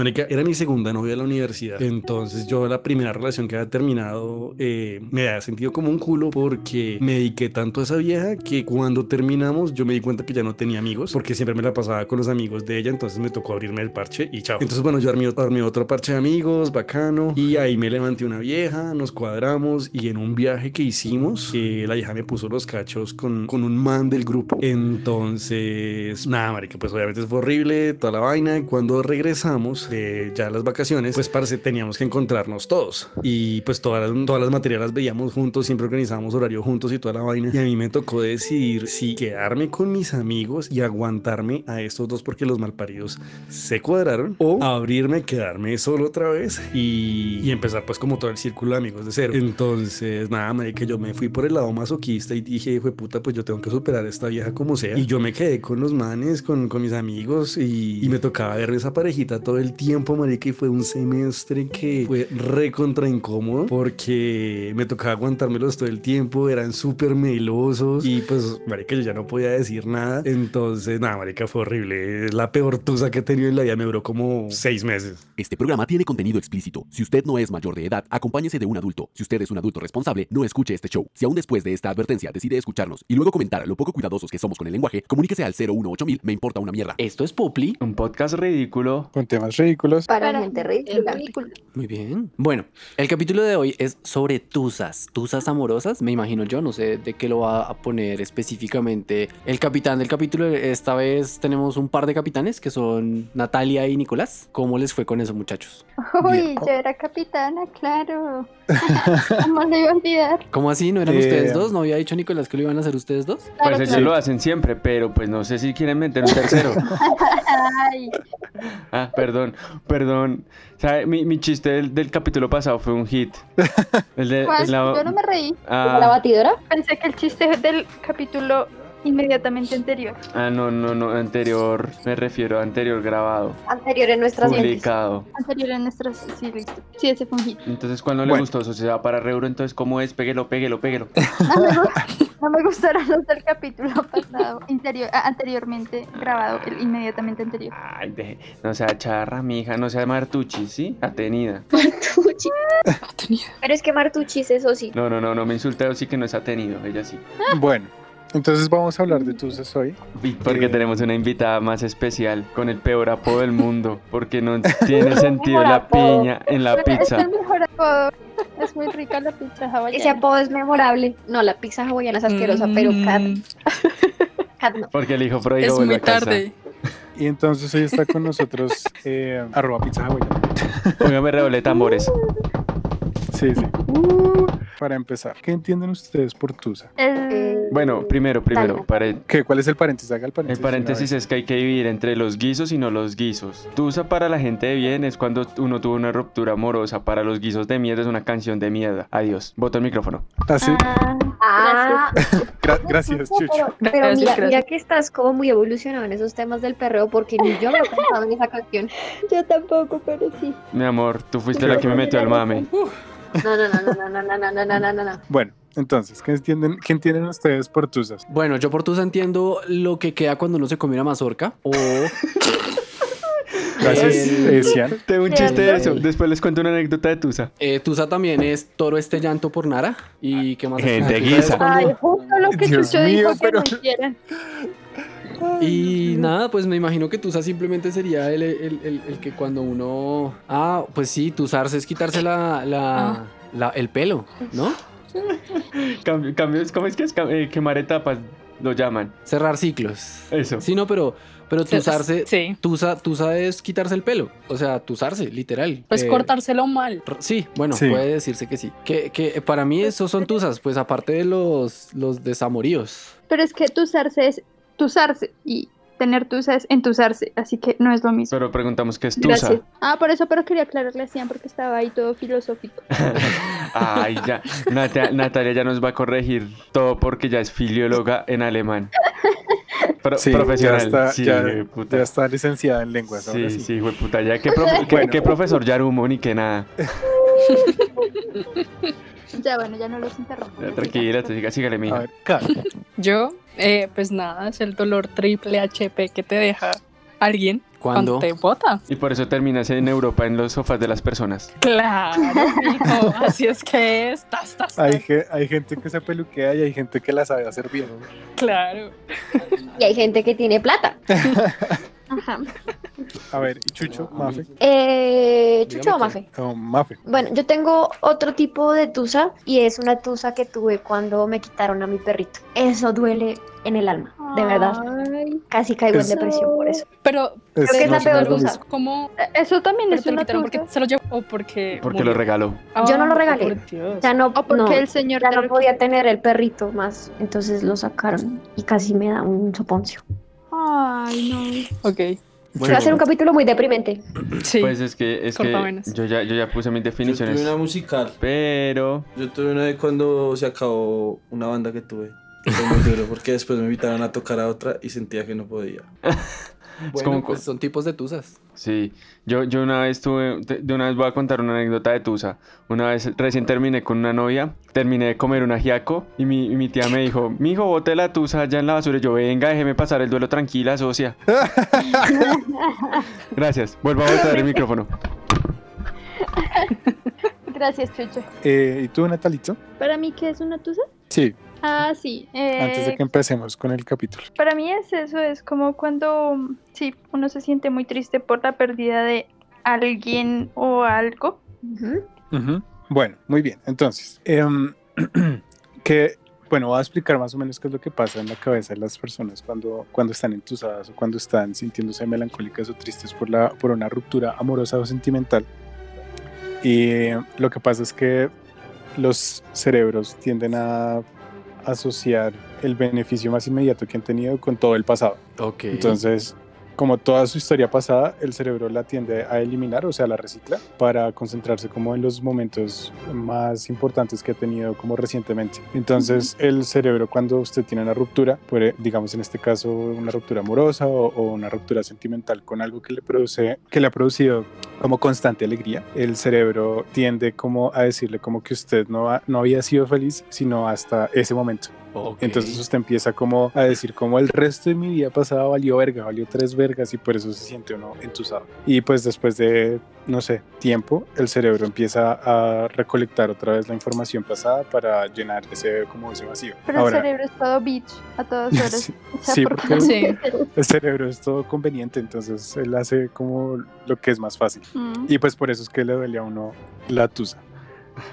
marica, era mi segunda novia de la universidad. Entonces yo la primera relación que había terminado eh, me había sentido como un culo porque me dediqué tanto a esa vieja que cuando terminamos yo me di cuenta que ya no tenía amigos porque siempre me la pasaba con los amigos de ella. Entonces me tocó abrirme el parche y chao. Entonces bueno, yo armé, armé otro parche de amigos, bacano. Y ahí me levanté una vieja, nos cuadramos y en un viaje que hicimos, eh, la vieja me puso los cachos con, con un man del grupo. Entonces, nada, marica, pues obviamente fue horrible, toda la vaina. Cuando regresamos de ya las vacaciones, pues parece teníamos que encontrarnos todos. Y pues todas las, todas las materias las veíamos juntos, siempre organizábamos horario juntos y toda la vaina. Y a mí me tocó decidir si quedarme con mis amigos y aguantarme a estos dos porque los malparidos se cuadraron o abrirme, quedarme solo otra vez y, y empezar pues como todo el círculo de amigos de cero. Entonces, nada, marica, yo me fui por el lado masoquista y dije, fue puta, pues yo tengo que superar a esta vieja como sea. Y yo me quedé con los manes, con, con mis amigos y, y me tocaba ver esa parejita todo el tiempo, marica, y fue un semestre que fue re contra incómodo porque me tocaba aguantármelos todo el tiempo, eran súper melosos y pues, marica, yo ya no podía decir nada. Entonces, nada, marica, fue horrible. Es la peor tusa que he tenido en la vida, me duró como seis meses. Este programa tiene contenido explícito. Si usted no es mayor de edad, acompáñese de un adulto. Si usted es un adulto responsable, no escuche este show. Si aún después de esta advertencia decide escucharnos y luego comentar lo poco cuidadosos que somos con el lenguaje, comuníquese al 018000, me importa una mierda. Esto es Popli. Un podcast ridículo. Con temas ridículos. Para, Para gente ridícula. ridícula. Muy bien. Bueno, el capítulo de hoy es sobre tusas. Tusas amorosas, me imagino yo. No sé de qué lo va a poner específicamente el capitán del capítulo. Esta vez tenemos un par de capitanes que son Natalia y Nicolás. ¿Cómo les fue con eso, muchachos? Uy, Bien. yo era capitana, claro. ¿Cómo le iba a olvidar? ¿Cómo así? ¿No eran ustedes dos? ¿No había dicho Nicolás que lo iban a hacer ustedes dos? Claro, Pues ellos claro. lo hacen siempre, pero pues no sé si quieren meter un tercero. Ay, Ah, perdón, perdón. ¿Sabe? Mi, mi chiste del, del capítulo pasado fue un hit. El de ¿cuál? la- Yo no me reí. ah, ¿La batidora? Pensé que el chiste del capítulo inmediatamente anterior. ah, no, no, no, anterior, me refiero a anterior grabado, Anterior en nuestras mentes. publicado. Anterior en nuestras. Sí, listo. Sí, ese fue un hit. Entonces, cuando le Bueno. gustó Sociedad para Reuro, entonces, ¿cómo es? Péguelo, péguelo, péguelo. No me, gu- no me gustaron los del capítulo pasado, interior, ah, anteriormente grabado, el inmediatamente anterior. Ay, deje- no sea charra, mija, no sea Martucci, ¿sí? Atenida. Martucci. Pero es que Martuchis, eso sí. No, no, no, no me insulte, sí que no es atenido, ella sí. Bueno, entonces vamos a hablar de tusas hoy. Porque Eh, tenemos una invitada más especial con el peor apodo del mundo, porque no tiene sentido la apodo. piña en la Bueno, Es pizza. el mejor apodo. Es muy rica la pizza hawaiana. Ese apodo es memorable. No, la pizza hawaiana es asquerosa, pero Cat, Mm, Cat no. Porque el hijo pródigo vuelve a casa. tarde. Y entonces hoy está con nosotros eh, arroba pizza hawaiana. Póngame redoble tambores. Sí, sí. Uh, para empezar, ¿qué entienden ustedes por tusa? El- Bueno, primero, primero, pare- ¿Qué, ¿Cuál es el paréntesis? Haga el el paréntesis. paréntesis es que hay que dividir entre los guisos y no los guisos. Tusa para la gente de bien es cuando uno tuvo una ruptura amorosa. Para los guisos de mierda es una canción de mierda. Adiós. Voto el micrófono. Ah, sí. Ah, Ah, Gra- gracias, Chucho. pero, pero Gracias, mira, gracias. mira que estás como muy evolucionado en esos temas del perreo porque ni yo me he pensado en esa canción. yo tampoco, pero sí. Mi amor, tú fuiste la que me metió al mame. No, no, no, no, no, no, no, no, no, no, no, no. Bueno, entonces, ¿qué entienden, ¿qué entienden ustedes por tusas? Bueno, yo por tusa entiendo lo que queda cuando uno se come una mazorca o... Gracias, Eh, eh, Cian. Tengo un chiste de eso. Después les cuento una anécdota de Tusa. Eh, tusa también es toro este llanto por Nara. ¿Y qué más? Gente guisa. Ay, justo lo que Dios Chucho mío, dijo pero- que no hicieran. Y nada, pues me imagino que tusa simplemente sería el, el- el- el que cuando uno... Ah, pues sí, tusarse es quitarse la, la- Ah. la- el pelo, ¿no? Cambio, cambio- ¿Cómo es que es? Eh, quemar etapas lo llaman. Cerrar ciclos. Eso. Sí, no, pero, pero tusarse... Sí. Tusa, tusa es quitarse el pelo. O sea, tusarse, literal. Pues Eh, cortárselo mal. Sí, bueno, Sí. puede decirse que sí. Que, que para mí esos son tusas, pues aparte de los, los desamoríos. Pero es que tusarse es tusarse y tener tusa es entusarse, así que no es lo mismo. Pero preguntamos qué es Tusa. Gracias. Ah, por eso, pero quería aclararle a Cian porque estaba ahí todo filosófico. Ay, ya. Nata- Natalia ya nos va a corregir todo porque ya es filióloga en alemán. Pro- Sí, profesional. Ya está, sí, ya, güey, puta. ya está licenciada en lenguas. ahora Sí, sí. sí, güey, puta. Ya, ¿qué, profe- qué- Bueno. qué profesor Yarumo ni que nada? Ya, bueno, ya no los interrumpo. Ya, Tranquila, sígale, A mija. Yo, eh, pues nada, es el dolor triple HP que te deja alguien ¿Cuándo? Te bota. Y por eso terminas en Europa en los sofás de las personas. Claro, mijo, Así es que es. Tas, tas, tas. Hay, ge- hay gente que se peluquea y hay gente que la sabe hacer bien. Claro. Y hay gente que tiene plata. Ajá. A ver, ¿y Chucho? Mafe. Eh, ¿Chucho Dígame o Mafe? Oh, Mafe. Bueno, yo tengo otro tipo de tusa y es una tusa que tuve cuando me quitaron a mi perrito. Eso duele en el alma, de verdad. Ay, Casi caigo en Es- depresión por eso. Pero, Es, Creo que es la peor tusa. mismo. ¿cómo? Eso también ¿Pero es una quitaron porque tusa. se lo llevó o porque. Porque murió? lo regaló. Yo no lo Ah, regalé. O sea, no, O porque no, el señor ya no podía tener el perrito más, entonces lo sacaron y casi me da un soponcio. Ay, Ok. Va a ser un capítulo muy deprimente. Sí. Pues es que, es que yo ya, yo ya puse mis Yo definiciones. tuve una musical. Pero Yo tuve una de cuando se acabó una banda que tuve. Fue muy duro porque después me invitaron a tocar a otra y sentía que no podía. Bueno, como- pues son tipos de tusas. Sí, yo, yo una vez tuve, de de una vez voy a contar una anécdota de Tusa. Una vez recién terminé con una novia, terminé de comer un ajiaco y mi, y mi tía me dijo, mijo, bote la Tusa allá en la basura. Y yo, venga, déjeme pasar el duelo tranquila, socia. Gracias, vuelvo a botar el micrófono. Gracias, Chucho. Eh, ¿Y tú, Natalito? ¿Para mí qué es una tusa? Sí, Ah, sí. eh, antes de que empecemos con el capítulo. Para mí es eso, es como cuando, mm, sí, uno se siente muy triste por la pérdida de alguien o algo. Ujú. Ujú. Bueno, muy bien. Entonces, em, que, bueno, voy a explicar más o menos qué es lo que pasa en la cabeza de las personas cuando, cuando están entusadas o cuando están sintiéndose melancólicas o tristes por, la, por una ruptura amorosa o sentimental. Y eh, lo que pasa es que los cerebros tienden a asociar el beneficio más inmediato que han tenido con todo el pasado. Ok. Entonces, como toda su historia pasada, el cerebro la tiende a eliminar, o sea, la recicla, para concentrarse como en los momentos más importantes que ha tenido como recientemente. Entonces, el cerebro cuando usted tiene una ruptura, puede, digamos en este caso, una ruptura amorosa o, o una ruptura sentimental con algo que le produce, que le ha producido como constante alegría, el cerebro tiende como a decirle como que usted no, ha- no había sido feliz, sino hasta ese momento. Ok. Entonces usted empieza como a decir como el resto de mi vida pasada valió verga, valió tres vergas y por eso se siente uno entusado. Y pues después de, no sé, tiempo, el cerebro empieza a recolectar otra vez la información pasada para llenar ese, como ese vacío. Pero Ahora, el cerebro es todo bitch a todas horas. sí, O sea, sí, porque- porque Sí. el cerebro es todo conveniente, entonces él hace como lo que es más fácil. Mm. Y pues por eso es que le duele a uno la tusa.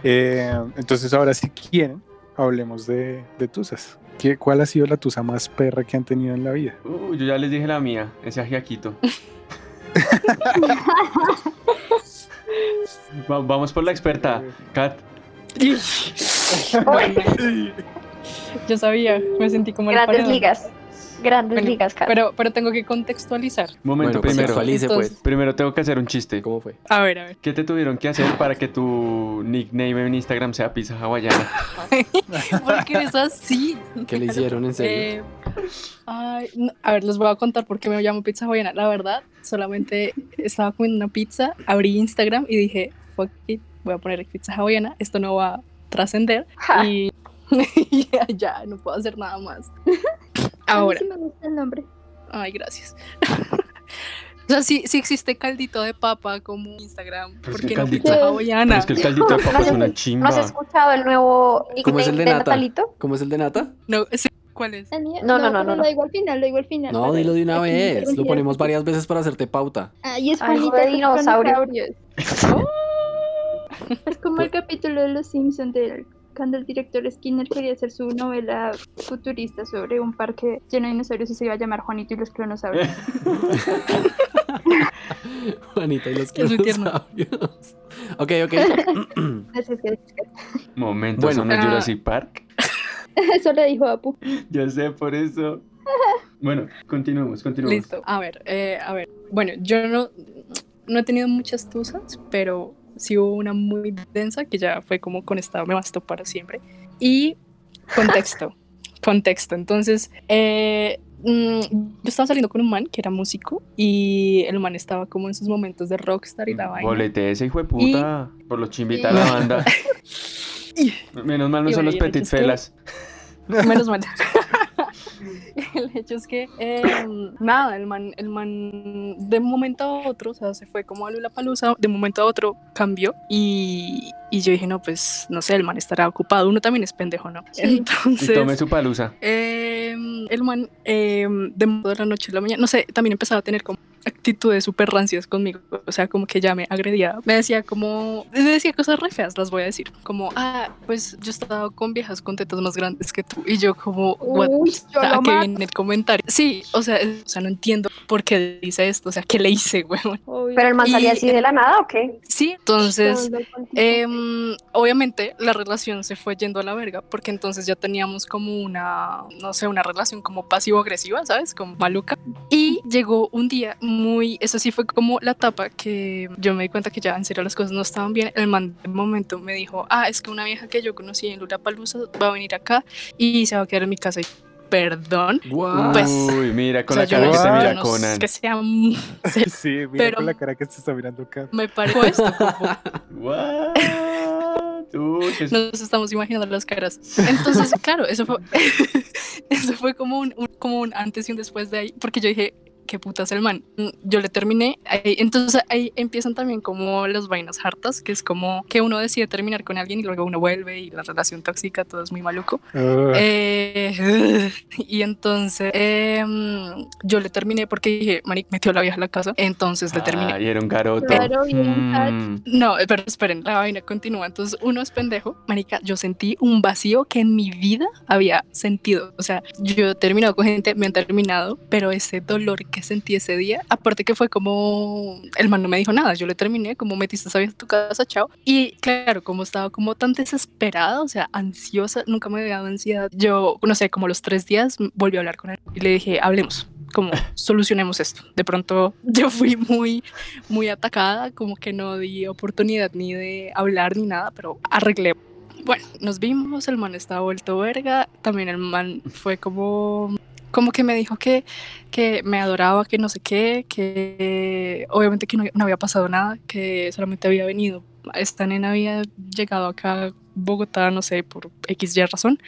Eh, entonces ahora si quieren, hablemos de, de tusas. ¿Qué, ¿Cuál ha sido la tusa más perra que han tenido en la vida? Uh, yo ya les dije la mía, ese ajiaquito. Va- vamos por la experta, Kat. Yo sabía, me sentí como el paredón. ligas. Grandes Bueno, ligas. Pero, pero tengo que contextualizar. Momento, bueno, primero. contextualice, Entonces- pues. Primero tengo que hacer un chiste. ¿Cómo fue? A ver, a ver. ¿Qué te tuvieron que hacer para que tu nickname en Instagram sea pizza hawaiana? Porque eres así. ¿Qué le hicieron en serio? Eh, ay, no, a ver, les voy a contar por qué me llamo Pizza Hawaiana. La verdad, solamente estaba comiendo una pizza, abrí Instagram y dije, fuck it, voy a poner Pizza Hawaiana, esto no va a trascender. Ja. Y ya, ya, no puedo hacer nada más. A mí Ahora, sí me gusta el nombre. ay, gracias. O sea, sí, sí existe caldito de papa como Instagram. Pero es ¿Por que qué no caldito- pizza Pero hawaiana? Es que el caldito de papa es una chimba. ¿No has escuchado el nuevo ¿Cómo es el de de Nata? Natalito? ¿Cómo es el de Nata? No, sí, ¿cuál es? No, no, no, no, Lo no. digo al final, lo digo al final. No, dilo de una aquí vez. Lo ponemos varias veces para hacerte pauta. Ay, es Ay, Juanita de dinosaurios. Es como el capítulo de Los Simpsons de cuando el director Skinner quería hacer su novela futurista sobre un parque lleno de dinosaurios y se iba a llamar Juanito y los clonosaurios. Juanita y los dinosaurios. Ok, ok. Gracias, gracias. Momento, Bueno. ¿eso no es Ah. Jurassic Park? Eso le dijo Apu. Ya sé, por eso. Bueno, continuemos, continuemos. Listo. A ver, eh, a ver. Bueno, yo no, no he tenido muchas tusas, pero sí hubo una muy densa que ya fue como con esta me bastó para siempre. Y contexto, contexto. Entonces, eh, mm, yo estaba saliendo con un man que era músico y el man estaba como en sus momentos de rockstar y la vaina. Bolete ese hijo de puta. Por los chimbitas de la banda. Menos mal no son a los petit que- felas. Menos mal. el hecho es que, em, nada, el man, el man de un momento a otro, o sea, se fue como a Lula Palusa, de un momento a otro cambió y, y yo dije, no, pues, no sé, el man estará ocupado, uno también es pendejo, ¿no? Sí. Y Entonces... tome su palusa. Em, el man em, de de la noche a la mañana, no sé, también empezaba a tener como actitudes súper rancias conmigo, o sea, como que ya me agredía, me decía como, me decía cosas re feas, las voy a decir, como, ah, pues yo estaba con viejas con tetas más grandes que tú, y yo como, what, Uy, yo ¿a qué viene el comentario? Sí, o sea, es- o sea, no entiendo por qué dice esto, o sea, ¿qué le hice, weón? Pero el man Y- salía así de la nada, ¿o qué? Sí, entonces... Todo Em, obviamente la relación se fue yendo a la verga porque entonces ya teníamos como una, no sé, una relación como pasivo-agresiva, ¿sabes? Como maluca. Y llegó un día muy, eso sí fue como la etapa que yo me di cuenta que ya en serio las cosas no estaban bien. El man de momento me dijo, ah, es que una vieja que yo conocí en Palusa va a venir acá y se va a quedar en mi casa. Perdón. Guau. Pues, Uy, mira con O sea, la cara que yo mira no Conan. es que sea se- Sí, mira Pero- con la cara que se está mirando acá. me pareció esto como nos estamos imaginando las caras. Entonces, claro, eso fue, eso fue como un, un- como un antes y un después de ahí, porque yo dije, qué putas el man. Mm, Yo le terminé, ahí- entonces ahí empiezan también como las vainas hartas, que es como que uno decide terminar con alguien y luego uno vuelve y la relación tóxica, todo es muy maluco. Ah, Eh, y entonces em, yo le terminé porque dije, Maric metió a la vieja a la casa, entonces le terminé. Ay, era un garoto. Claro, Mm. No, pero esperen, la vaina continúa. Entonces, uno es pendejo. Marica, yo sentí un vacío que en mi vida había sentido. O sea, yo he terminado con gente, me han terminado, pero ese dolor que sentí ese día, aparte que fue como, el man no me dijo nada, yo le terminé, como metiste a tu casa, chao. Y claro, como estaba como tan desesperada, o sea, ansiosa, nunca me había dado ansiedad. Yo, no sé, como los tres días volví a hablar con él y le dije, hablemos. Como solucionemos esto. De pronto yo fui muy muy atacada, como que no di oportunidad ni de hablar ni nada, pero arreglé. Bueno, nos vimos, el man estaba vuelto verga, también el man fue como como que me dijo que, que me adoraba, que no sé qué, que obviamente que no, no había pasado nada, que solamente había venido, esta nena había llegado acá a Bogotá, no sé, por X y razón,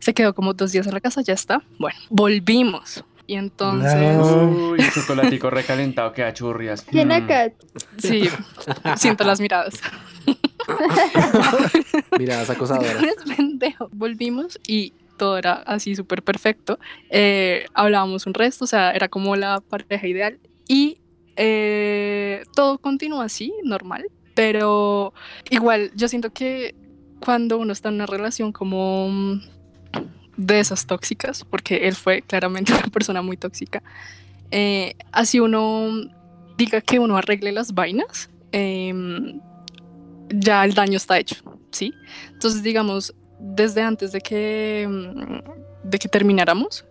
se quedó como dos días en la casa, ya está, bueno, volvimos. Y entonces, No. Uy, chocolatico recalentado que da churrias. ¿Quién Mm. acá? sí, siento las miradas. Miradas acosadoras. Volvimos y todo era así súper perfecto. Eh, hablábamos un resto, o sea, era como la pareja ideal. Y eh, todo continúa así, normal. Pero igual, yo siento que cuando uno está en una relación como mm, de esas tóxicas, porque él fue claramente una persona muy tóxica, eh, así uno diga que uno arregle las vainas, em, ya el daño está hecho, ¿sí? Entonces, digamos, desde antes de que, mm, de que termináramos,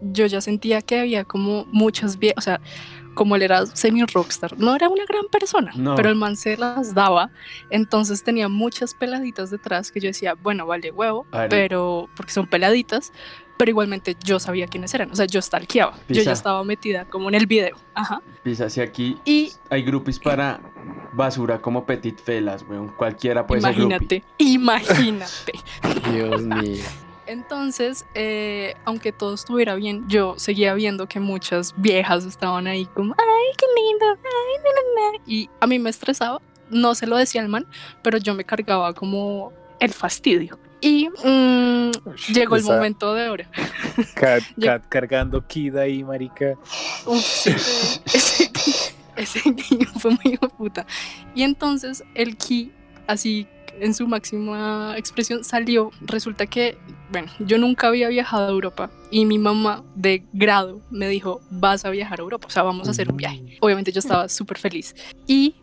yo ya sentía que había como muchas viejas, o sea, como él era semi rockstar, no era una gran persona, No. pero el man se las daba, entonces tenía muchas peladitas detrás que yo decía, bueno, vale huevo, Ari. pero porque son peladitas, pero igualmente yo sabía quiénes eran, o sea, yo stalkeaba, yo Pisa. ya estaba metida como en el video, ajá, Pisa, si aquí y hay groupies para basura como petit felas, weón. Cualquiera puede ser groupie. imagínate, imagínate. Dios mío. Entonces, eh, aunque todo estuviera bien, yo seguía viendo que muchas viejas estaban ahí como, ay, qué lindo, ay, na, na, na", Y a mí me estresaba, no se lo decía al man, pero yo me cargaba como el fastidio. Y mm, llegó el Esa- momento de ahora. Cat, Cat cargando Kid ahí, marica. Uf, sí. ese, ese niño fue muy hijo de puta. Y entonces el ki, así en su máxima expresión, salió. Resulta que, bueno, yo nunca había viajado a Europa y mi mamá de grado me dijo, vas a viajar a Europa, o sea, vamos a hacer un viaje. Obviamente yo estaba súper feliz. Y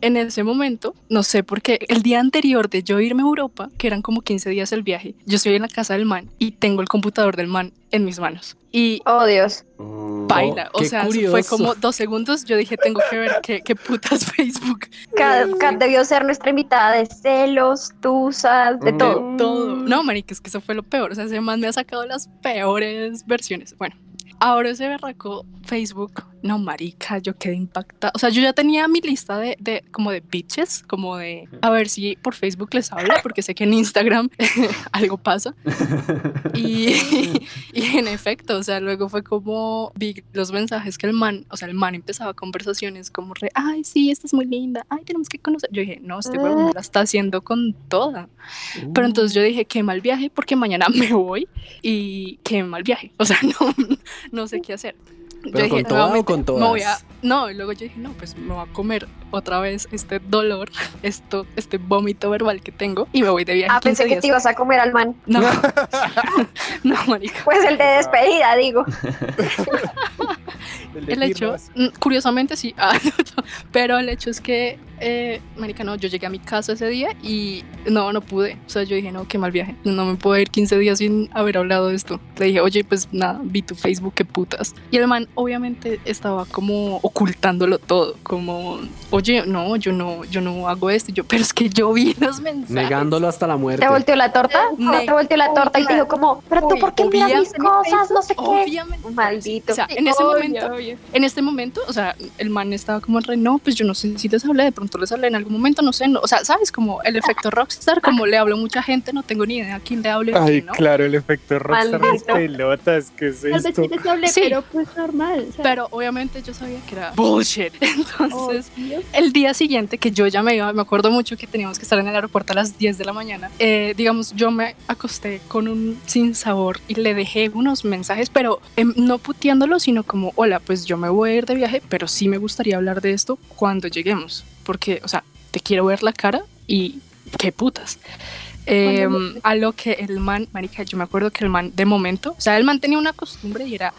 en ese momento, no sé por qué, el día anterior de yo irme a Europa, que eran como 15 días el viaje, yo estoy en la casa del man y tengo el computador del man en mis manos. Y Oh, Dios. Uh, baila. o qué sea, fue como dos segundos. Yo dije, tengo que ver qué, qué putas Facebook. Kat, Kat debió ser nuestra invitada de celos, tusas, de Mm. todo. Todo. No, marica, es que eso fue lo peor. O sea, ese man me ha sacado las peores versiones. Bueno, ahora ese berraco Facebook, no, marica, yo quedé impactada. O sea, yo ya tenía mi lista de, de como de bitches, como de a ver si por Facebook les hablo, porque sé que en Instagram algo pasa. Y, y en efecto, o sea, luego fue como vi los mensajes que el man, o sea, el man empezaba conversaciones como re, ay, sí, esta es muy linda, ay, tenemos que conocer. Yo dije, no, este huevón la está haciendo con toda. Pero entonces yo dije, qué mal viaje, porque mañana me voy y qué mal viaje. O sea, no, no sé qué hacer. Yo ¿Pero con toda o con me voy a- todas? no, y luego yo dije, no, pues me voy a comer otra vez este dolor, esto, este vómito verbal que tengo y me voy de viaje. Ah, 15 pensé que te ibas a comer al man. No, no, marica. Pues el de despedida, digo. El hecho, mm, curiosamente sí, Ah, pero el hecho es que, eh, marica, no, yo llegué a mi casa ese día y no, no pude. O sea, yo dije, no, qué mal viaje. No me puedo ir 15 días sin haber hablado de esto. Le dije, oye, pues nada, vi tu Facebook, qué putas. Y el man, obviamente, estaba como ocultándolo todo, como, oye, no, yo no, yo no hago esto. Y yo, pero es que yo vi los mensajes. Negándolo hasta la muerte. ¿Te volteó la torta? Ne- ¿Te volteó la torta y te dijo como, pero tú por qué miras mis cosas? No sé qué. Obviamente. Maldito. O sea, en ese momento, en este momento, o sea, el man estaba como re, no, pues yo no sé si les hablé, de pronto les hablé en algún momento, no sé, no, o sea, sabes, como el efecto rockstar, como le hablo a mucha gente, no tengo ni idea a quién le a Ay, quién no. claro, el efecto rockstar pelotas, ¿qué es Tal vez esto? sí hablé, Sí. pero pues normal. o sea, Pero obviamente yo sabía que era bullshit. Entonces, el día siguiente que yo ya me iba, me acuerdo mucho que teníamos que estar en el aeropuerto a las 10 de la mañana. eh, digamos, yo me acosté con un sinsabor y le dejé unos mensajes, pero em, no puteándolo, sino como, hola, pues yo me voy a ir de viaje, pero sí me gustaría hablar de esto cuando lleguemos. Porque, o sea, te quiero ver la cara y qué putas. Eh, a lo que el man, marica, yo me acuerdo que el man de momento, o sea, el man tenía una costumbre y era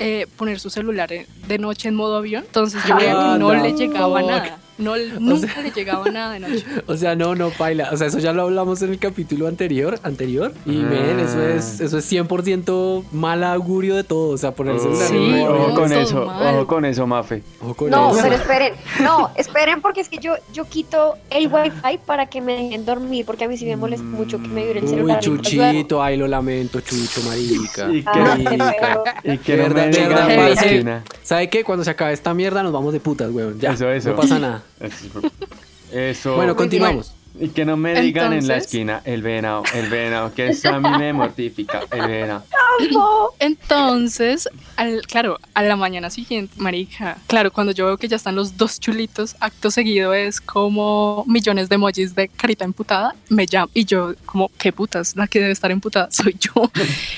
eh, poner su celular de noche en modo avión, entonces yo veía Ah, que no no. le llegaba nada, no, nunca le llegaba nada de noche. O sea, no, no, paila. O sea, eso ya lo hablamos en el capítulo anterior, anterior. Y, men, eso es, eso es 100% mal augurio de todo. O sea, poner el celular Sí, en modo ojo con eso, mal. ojo con eso, Mafe. Ojo con No, eso. pero esperen, no, esperen porque es que yo, yo quito el wifi para que me dejen dormir, porque a mí sí me molesta mucho que me vibre el Uy, celular. Chuchito, ay, lo lamento, Chucho, marica. Y que- Ah, qué Marica. Y que no me la. ¿Sabe qué? Cuando se acabe esta mierda nos vamos de putas, weón. Ya, Eso, eso. no pasa nada. Eso. Bueno, continuamos. Y que no me digan en la Entonces- esquina, el venado, el venado, que eso a mí me mortifica, el venado. Entonces, al, claro, a la mañana siguiente, marica, claro, cuando yo veo que ya están los dos chulitos, acto seguido es como millones de emojis de carita emputada, me llama y yo como, qué putas, la que debe estar emputada soy yo.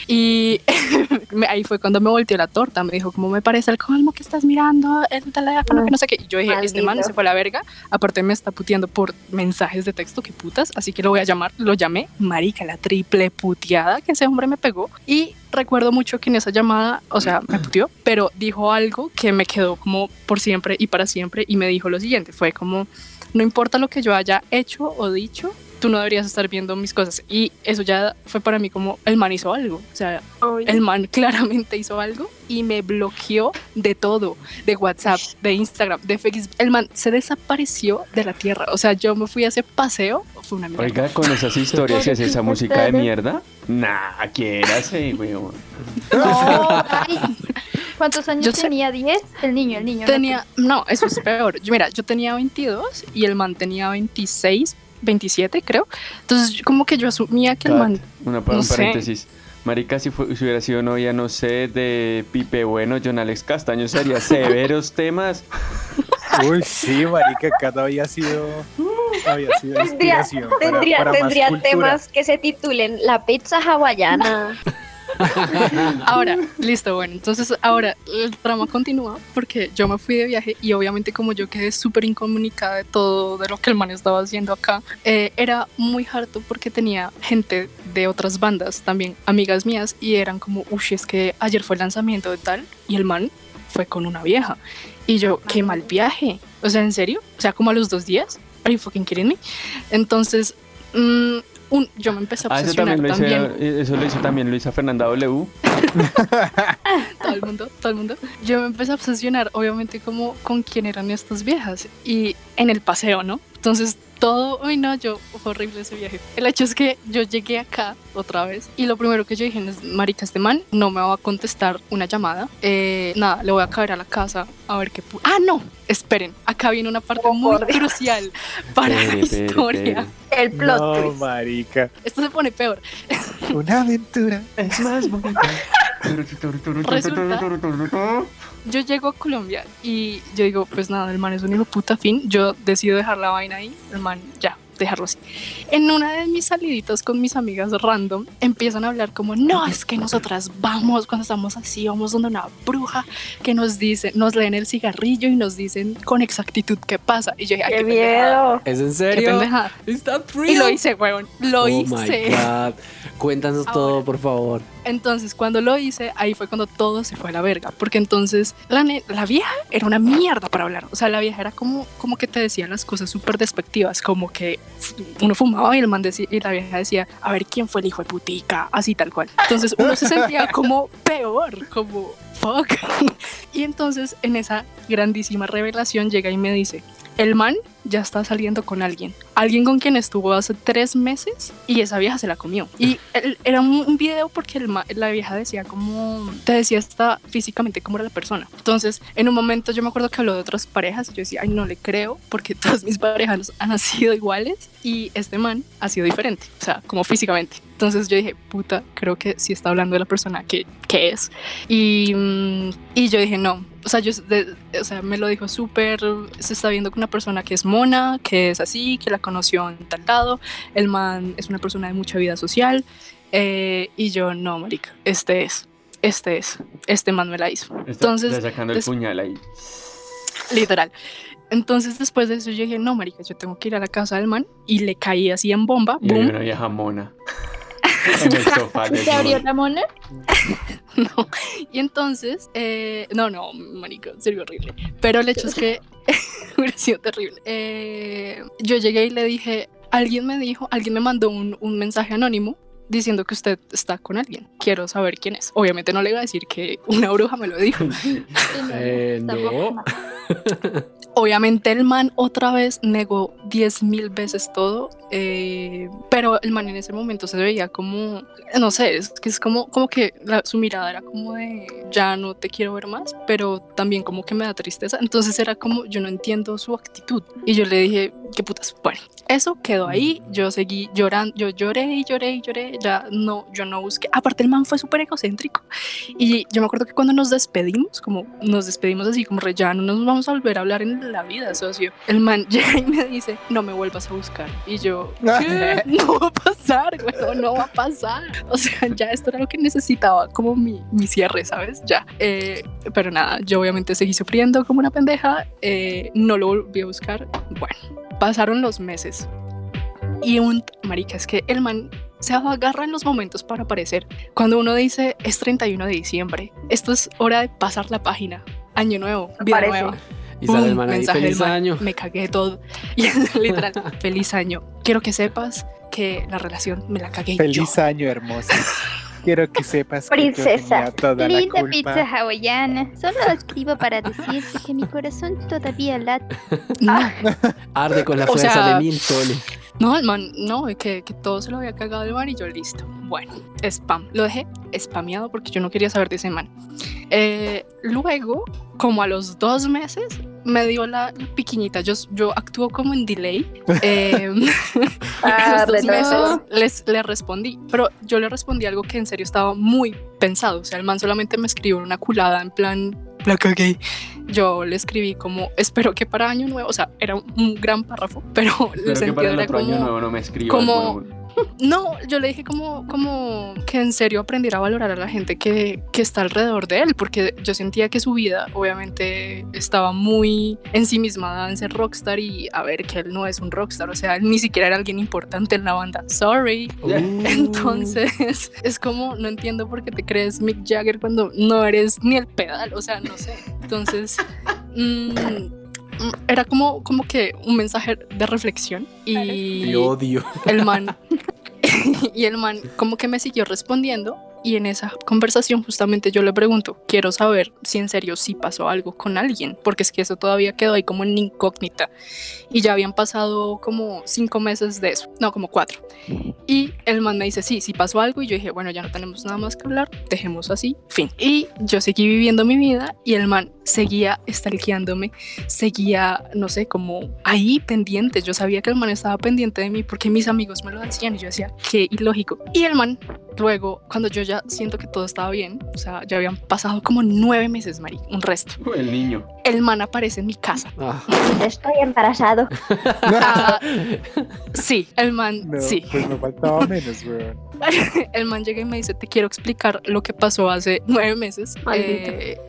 y ahí fue cuando me volteó la torta, me dijo, como me parece el colmo que estás mirando, el teléfono, que no sé qué. Y yo dije, este man Maldito. se fue a la verga, aparte me está puteando por mensajes de texto, qué putas, así que lo voy a llamar, lo llamé, marica, la triple puteada que ese hombre me pegó. Y recuerdo mucho que en esa llamada, o sea, me puteó, pero dijo algo que me quedó como por siempre y para siempre y me dijo lo siguiente, fue como, no importa lo que yo haya hecho o dicho, tú no deberías estar viendo mis cosas. Y eso ya fue para mí como, el man hizo algo, o sea, el man claramente hizo algo y me bloqueó de todo, de WhatsApp, de Instagram, de Facebook. El man se desapareció de la tierra. O sea, yo me fui a ese paseo, fue una mierda. Oiga, con esas historias y esa música de mierda, nah, quiérase, weón. No, ¿Cuántos años Yo sé- tenía? ¿10? El niño, el niño. no tenía, no, eso es peor. Yo- Mira, yo tenía 22 y el man tenía 26, 27 creo. Entonces, como que yo asumía que el man... Una pa- no un sé. paréntesis. Marica, si, fue- si hubiera sido novia, no sé, de Pipe Bueno, John Alex Castaño, sería severos temas. Uy, sí, marica, cada había sido, había sido Tendría, inspiración para- tendría, para más tendría temas que se titulen La pizza hawaiana. Ahora, listo, bueno, entonces ahora el drama continúa porque yo me fui de viaje y obviamente como yo quedé súper incomunicada de todo, de lo que el man estaba haciendo acá, eh, era muy harto porque tenía gente de otras bandas, también amigas mías, y eran como, uy, es que ayer fue el lanzamiento de tal y el man fue con una vieja. Y yo, qué mal viaje. O sea, ¿en serio? O sea, como a los dos días. Are fucking kidding me? Entonces, mm, un, yo me empecé a Ah, eso obsesionar también lo también. hizo, eso lo hizo también Luisa Fernanda W. todo el mundo, todo el mundo. Yo me empecé a obsesionar, obviamente, como con quién eran estas viejas y en el paseo, ¿no? Entonces, todo, uy no, yo, fue horrible ese viaje. El hecho es que yo llegué acá otra vez y lo primero que yo dije es, marica, este man no me va a contestar una llamada. Eh, nada, le voy a caer a la casa a ver qué... Ah, no, esperen, acá viene una parte Oh, muy crucial para la Pere, pere, historia. pere. El plot No, twist. marica. Esto se pone peor. Una aventura. Es más bonita. Yo llego a Colombia y yo digo, pues nada, el man es un hijo de puta fin. Yo decido dejar la vaina ahí, el man ya, dejarlo así. En una de mis saliditas con mis amigas random, empiezan a hablar como, no, es que nosotras vamos, cuando estamos así, vamos donde una bruja que nos dice, nos leen el cigarrillo y nos dicen con exactitud qué pasa. Y yo dije, ¡Qué qué miedo! ¿Es en qué serio? pendejada. ¿Is that Y lo hice, weón, lo oh hice. my god. Cuéntanos todo, por favor. Entonces, cuando lo hice, ahí fue cuando todo se fue a la verga. Porque entonces la, vieja era una mierda para hablar. O sea, la vieja era como, como que te decía las cosas súper despectivas. Como que uno fumaba y, el man decía, y la vieja decía, a ver quién fue el hijo de putica. Así tal cual. Entonces uno se sentía como peor, como fuck. Y entonces en esa grandísima revelación llega y me dice, el man ya está saliendo con alguien. Alguien con quien estuvo hace tres meses y esa vieja se la comió. Y el- era un, un video porque el la vieja decía como, te decía hasta físicamente cómo era la persona. Entonces, en un momento yo me acuerdo que habló de otras parejas y yo decía, ay, no le creo porque todas mis parejas han sido iguales y este man ha sido diferente, o sea, como físicamente. Entonces yo dije, puta, creo que sí está hablando de la persona que, que es. Y, y yo dije, no. O sea, yo, de- o sea, me lo dijo súper, se está viendo con una persona que es mona, que es así, que la conoció en tal lado. El man es una persona de mucha vida social. eh, y yo, no, marica, este es, este es, este man me la hizo. Entonces, Está sacando el puñal ahí. literal. Entonces, después de eso, yo dije, no, marica, yo tengo que ir a la casa del man. Y le caí así en bomba, Y boom. una vieja mona. ¿Te abrió la mona? No. Y entonces, eh, no, no, marica, sería horrible. Pero el hecho es que hubiera sido terrible. Eh, yo llegué y le dije, alguien me dijo, alguien me mandó un, un mensaje anónimo diciendo que usted está con alguien. Quiero saber quién es. Obviamente no le iba a decir que una bruja me lo dijo. Eh, no. Obviamente el man otra vez negó 10 mil veces todo, eh, pero el man en ese momento se veía como, no sé, es que es como, como que la- su mirada era como de, ya no te quiero ver más, pero también como que me da tristeza. Entonces era como, yo no entiendo su actitud. Y yo le dije, qué putas. Bueno, eso quedó ahí, yo seguí llorando, yo lloré y lloré y lloré, ya no, yo no busqué. Aparte el man fue súper egocéntrico. Y yo me acuerdo que cuando nos despedimos, como nos despedimos así, como re, ya no nos vamos a volver a hablar en la vida, socio. El man llega y me dice, no me vuelvas a buscar. Y yo, ¿qué? No va a pasar, güey, no va a pasar. O sea, ya esto era lo que necesitaba, como mi, mi cierre, ¿sabes? Ya. Eh, pero nada, yo obviamente seguí sufriendo como una pendeja, eh, no lo volví a buscar. Bueno, pasaron los meses. Y un, marica, es que el man se agarra en los momentos para aparecer. Cuando uno dice es 31 de diciembre, esto es hora de pasar la página. Año nuevo, vida Aparece. nueva. Y sale el man ahí, mensaje del feliz man, año. Me cagué todo. Y literal, feliz año. Quiero que sepas que la relación me la cagué yo. Feliz año, hermosa. Quiero que sepas que yo Princesa. tenía toda la Linda culpa. pizza hawaiana. Solo escribo para decirte que mi corazón todavía late. No, Arde con la O fuerza sea, de mil soles. no, el man, no, que, que todo se lo había cagado el man y yo listo. Bueno, spam. Lo dejé spameado porque yo no quería saber de ese man. Eh, luego, como a los dos meses, me dio la piquiñita. Yo, yo actúo como en delay. Eh, Ah, meses les, le respondí, pero yo le respondí algo que en serio estaba muy pensado. O sea, el man solamente me escribió una culada en plan, la cagué. Yo le escribí como, espero que para año nuevo, o sea, era un, gran párrafo, pero el sentido era como, nuevo no me escribas. como-. No, yo le dije como, como que en serio aprendiera a valorar a la gente que, que está alrededor de él, porque yo sentía que su vida obviamente estaba muy ensimismada en ser rockstar y a ver que él no es un rockstar, o sea, él ni siquiera era alguien importante en la banda, sorry. Uh. Entonces es como, no entiendo por qué te crees Mick Jagger cuando no eres ni el pedal, o sea, no sé. Entonces... mm, mm, era como, como que un mensaje de reflexión y Te odio. el man y el man como que me siguió respondiendo y en esa conversación justamente yo le pregunto, quiero saber si en serio sí pasó algo con alguien, porque es que eso todavía quedó ahí como en incógnita y ya habían pasado como cinco meses de eso, no, como cuatro. Y el man me dice, sí, sí pasó algo y yo dije, bueno, ya no tenemos nada más que hablar, dejemos así, fin. Y yo seguí viviendo mi vida y el man seguía stalkeándome, seguía, no sé, como ahí pendiente. Yo sabía que el man estaba pendiente de mí porque mis amigos me lo decían y yo decía, qué ilógico. Y el man, luego, cuando yo ya siento que todo estaba bien, o sea, ya habían pasado como nueve meses, Mari, un resto. El niño. El man aparece en mi casa. Ah, Estoy embarazado. Sí, el man, No, sí. pues me faltaba menos, weón. el man llega y me dice, te quiero explicar lo que pasó hace nueve meses. Maldito. Eh,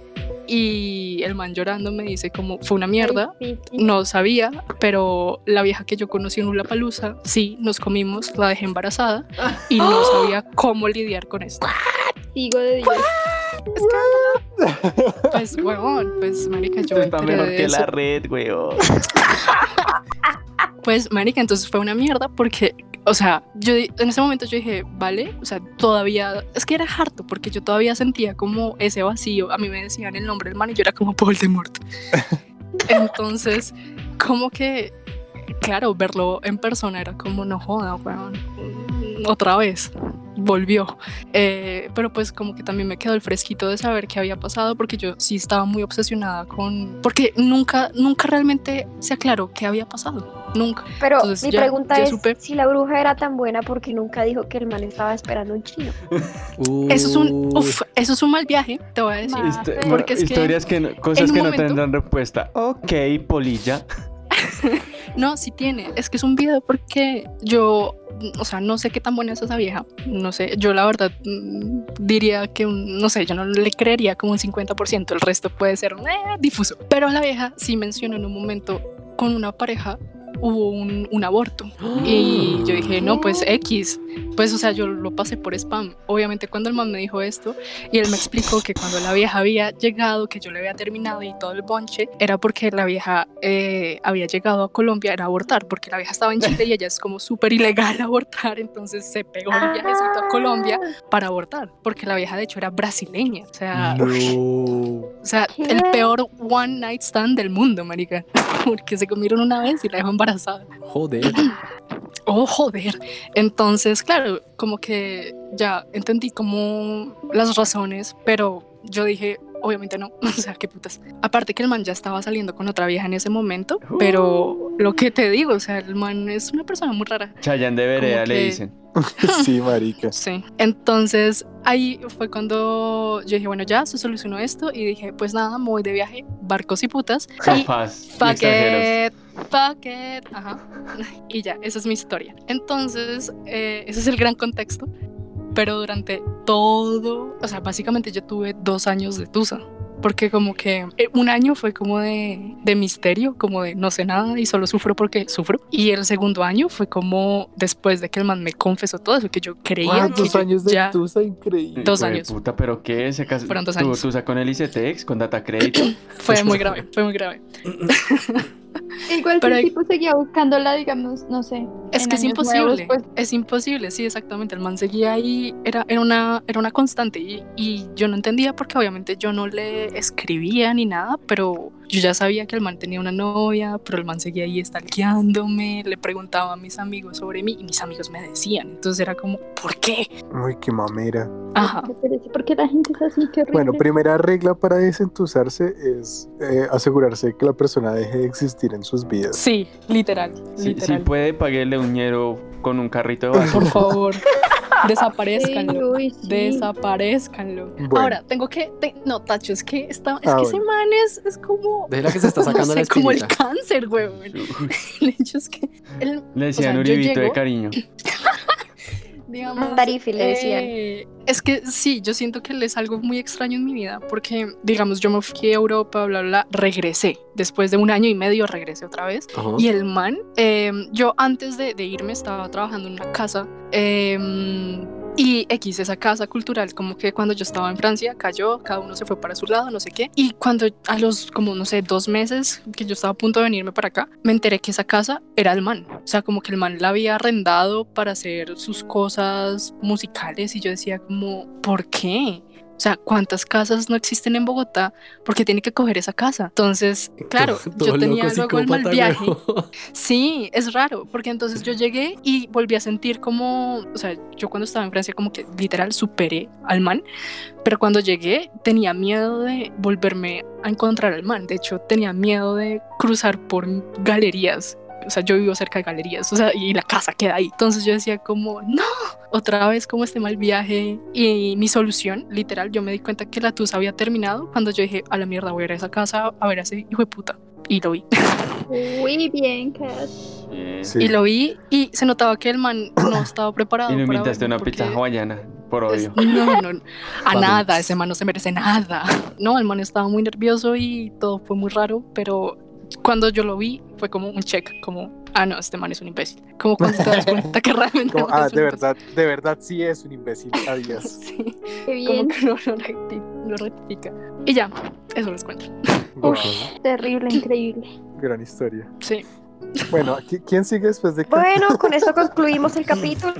y el man llorando me dice como fue una mierda, Ay, sí, sí. no sabía, pero la vieja que yo conocí en Palusa, sí, nos comimos, la dejé embarazada y no sabía cómo lidiar con esto. Sigo de Dios. Pues, huevón, pues, marica, yo Esto me está mejor de que eso. la red, weón. Pues, marica, entonces fue una mierda porque, o sea, yo en ese momento yo dije, vale, o sea, todavía, es que era harto porque yo todavía sentía como ese vacío. A mí me decían el nombre del man y yo era como Voldemort. Entonces, como que, claro, verlo en persona era como, no joda, weón, otra vez. Volvió, Eh, pero pues como que también me quedó el fresquito de saber qué había pasado porque yo sí estaba muy obsesionada con, porque nunca, nunca realmente se aclaró qué había pasado, nunca. Pero Entonces, mi ya- pregunta ya es supe. si la bruja era tan buena porque nunca dijo que el man estaba esperando un chino. Eso es un, uy. uf, eso es un mal viaje, te voy a decir. Histo- Porque es historias que, no- cosas que no tendrán respuesta. Ok, polilla. No, sí tiene. Es que es un video porque yo, o sea, no sé qué tan buena es esa vieja. No sé, yo la verdad mm, diría que, no sé, yo no le creería como un 50%. El resto puede ser eh, difuso. Pero la vieja sí mencionó en un momento con una pareja hubo un, un aborto. Y yo dije, no, pues X. Pues, o sea, yo lo pasé por spam. Obviamente, cuando el man me dijo esto, y él me explicó que cuando la vieja había llegado, que yo le había terminado y todo el bonche, era porque la vieja eh, había llegado a Colombia a abortar, porque la vieja estaba en Chile y ella es como súper ilegal abortar, entonces se pegó el viajecito a Colombia para abortar, porque la vieja de hecho era brasileña. O sea, No. o sea, el peor one night stand del mundo, marica. Porque se comieron una vez y la dejó embarazada. Joder. Oh, joder. Entonces, claro, como que ya entendí como las razones, pero yo dije, obviamente no. O sea, qué putas. Aparte que el man ya estaba saliendo con otra vieja en ese momento, pero lo que te digo, o sea, el man es una persona muy rara. Chayan de vereda le dicen. sí, marica. Sí. Entonces ahí fue cuando yo dije, bueno, ya se solucionó esto y dije, pues nada, me voy de viaje, barcos y putas. Y Jafas y extranjeros. It. Ajá. Y ya, esa es mi historia. Entonces, eh, ese es el gran contexto. Pero durante todo, o sea, básicamente yo tuve dos años de Tusa. Porque como que eh, un año fue como de, de misterio, como de no sé nada y solo sufro porque sufro. Y el segundo año fue como después de que el man me confesó todo eso, que yo creía que ¿Cuántos yo años de ya... Tusa? Increíble. Dos años. Puta, pero qué, se casó. Fueron dos tuvo años. tusa con el ICETEX, con data crédito. Fue muy grave, fue muy grave. Igual Pero el tipo seguía buscándola, digamos, no sé. Es que es imposible, nuevos, pues, es imposible, sí, exactamente. El man seguía ahí, era, era, una, era una constante y, y yo no entendía porque obviamente yo no le escribía ni nada, pero yo ya sabía que el man tenía una novia, pero el man seguía ahí stalkeándome, le preguntaba a mis amigos sobre mí y mis amigos me decían. Entonces era como, ¿por qué? Uy, qué mamera. Ajá. qué pereza, ¿Por qué la gente es así? Qué horrible. Bueno, primera regla para desentusarse es eh, asegurarse de que la persona deje de existir en sus vidas. Sí, literal, Si, si literal. puede, paguele un ñero con un carrito de basura. Por favor, Sí, desaparezcanlo. uy, sí. Desaparezcanlo. Bueno. Ahora, tengo que. te- no, Tacho, es que, está, es Ah, que ese man es, es como. Déjela que se está sacando no la sé, como el cáncer, weón. El hecho es que. él, Le o sea, decían Uribito de llego, cariño. Digamos. Tarifi le decían. eh, es que sí, yo siento que él es algo muy extraño en mi vida porque, digamos, yo me fui a Europa, bla, bla, bla, regresé. Después de un año y medio regresé otra vez. Ajá. Y el man, eh, yo antes de, de irme estaba trabajando en una casa. eh, Y X, esa casa cultural, como que cuando yo estaba en Francia, cayó, cada uno se fue para su lado, no sé qué. Y cuando a los, como, no sé, dos meses que yo estaba a punto de venirme para acá, me enteré que esa casa era el man. O sea, como que el man la había arrendado para hacer sus cosas musicales y yo decía como, ¿por qué? O sea, ¿cuántas casas no existen en Bogotá? Porque tiene que coger esa casa. Entonces, claro, Todo yo tenía luego el mal viaje. Sí, es raro, porque entonces yo llegué y volví a sentir como, o sea, yo cuando estaba en Francia como que literal superé al man, pero cuando llegué tenía miedo de volverme a encontrar al man, de hecho tenía miedo de cruzar por galerías. O sea, yo vivo cerca de galerías, o sea, y la casa queda ahí. Entonces yo decía como, no, otra vez como este mal viaje. Y mi solución, literal, yo me di cuenta que la tusa había terminado cuando yo dije, a la mierda, voy a ir a esa casa a ver a ese hijo de puta. Y lo vi. Muy bien, Kat. Sí. Y lo vi y se notaba que el man no estaba preparado. Y me invitaste una pizza porque hawaiana, por odio. No, no, no, a nada, ese man no se merece nada. No, el man estaba muy nervioso y todo fue muy raro, pero cuando yo lo vi fue como un check, como, ah, no, este man es un imbécil. Como cuando te das cuenta que realmente Como, ah, de imbécil. verdad, de verdad sí es un imbécil. Adiós. Sí, Qué como bien. que no lo, recti- lo rectifica. Y ya, eso les cuento. Wow, Terrible, increíble. gran historia. Sí. Bueno, ¿qui- ¿quién sigue después de qué? Bueno, con esto concluimos el capítulo.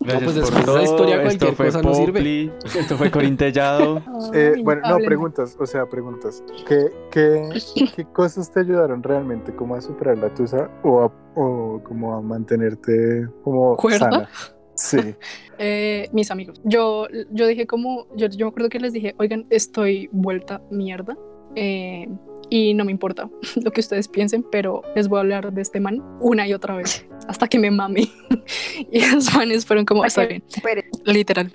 Gracias pues después de esa historia cualquier Esto fue cosa no sirve. Esto fue Corintellado. Eh, bueno, no, preguntas, o sea, preguntas. ¿Qué, qué, qué cosas te ayudaron realmente como a superar la tusa o, a- o como a mantenerte como ¿Cuerda? sana? Sí. Eh, mis amigos. Yo, yo dije como, yo, yo me acuerdo que les dije, oigan, estoy vuelta mierda eh, y no me importa lo que ustedes piensen, pero les voy a hablar de este man una y otra vez hasta que me mame. y los manes fueron como, está bien, literal.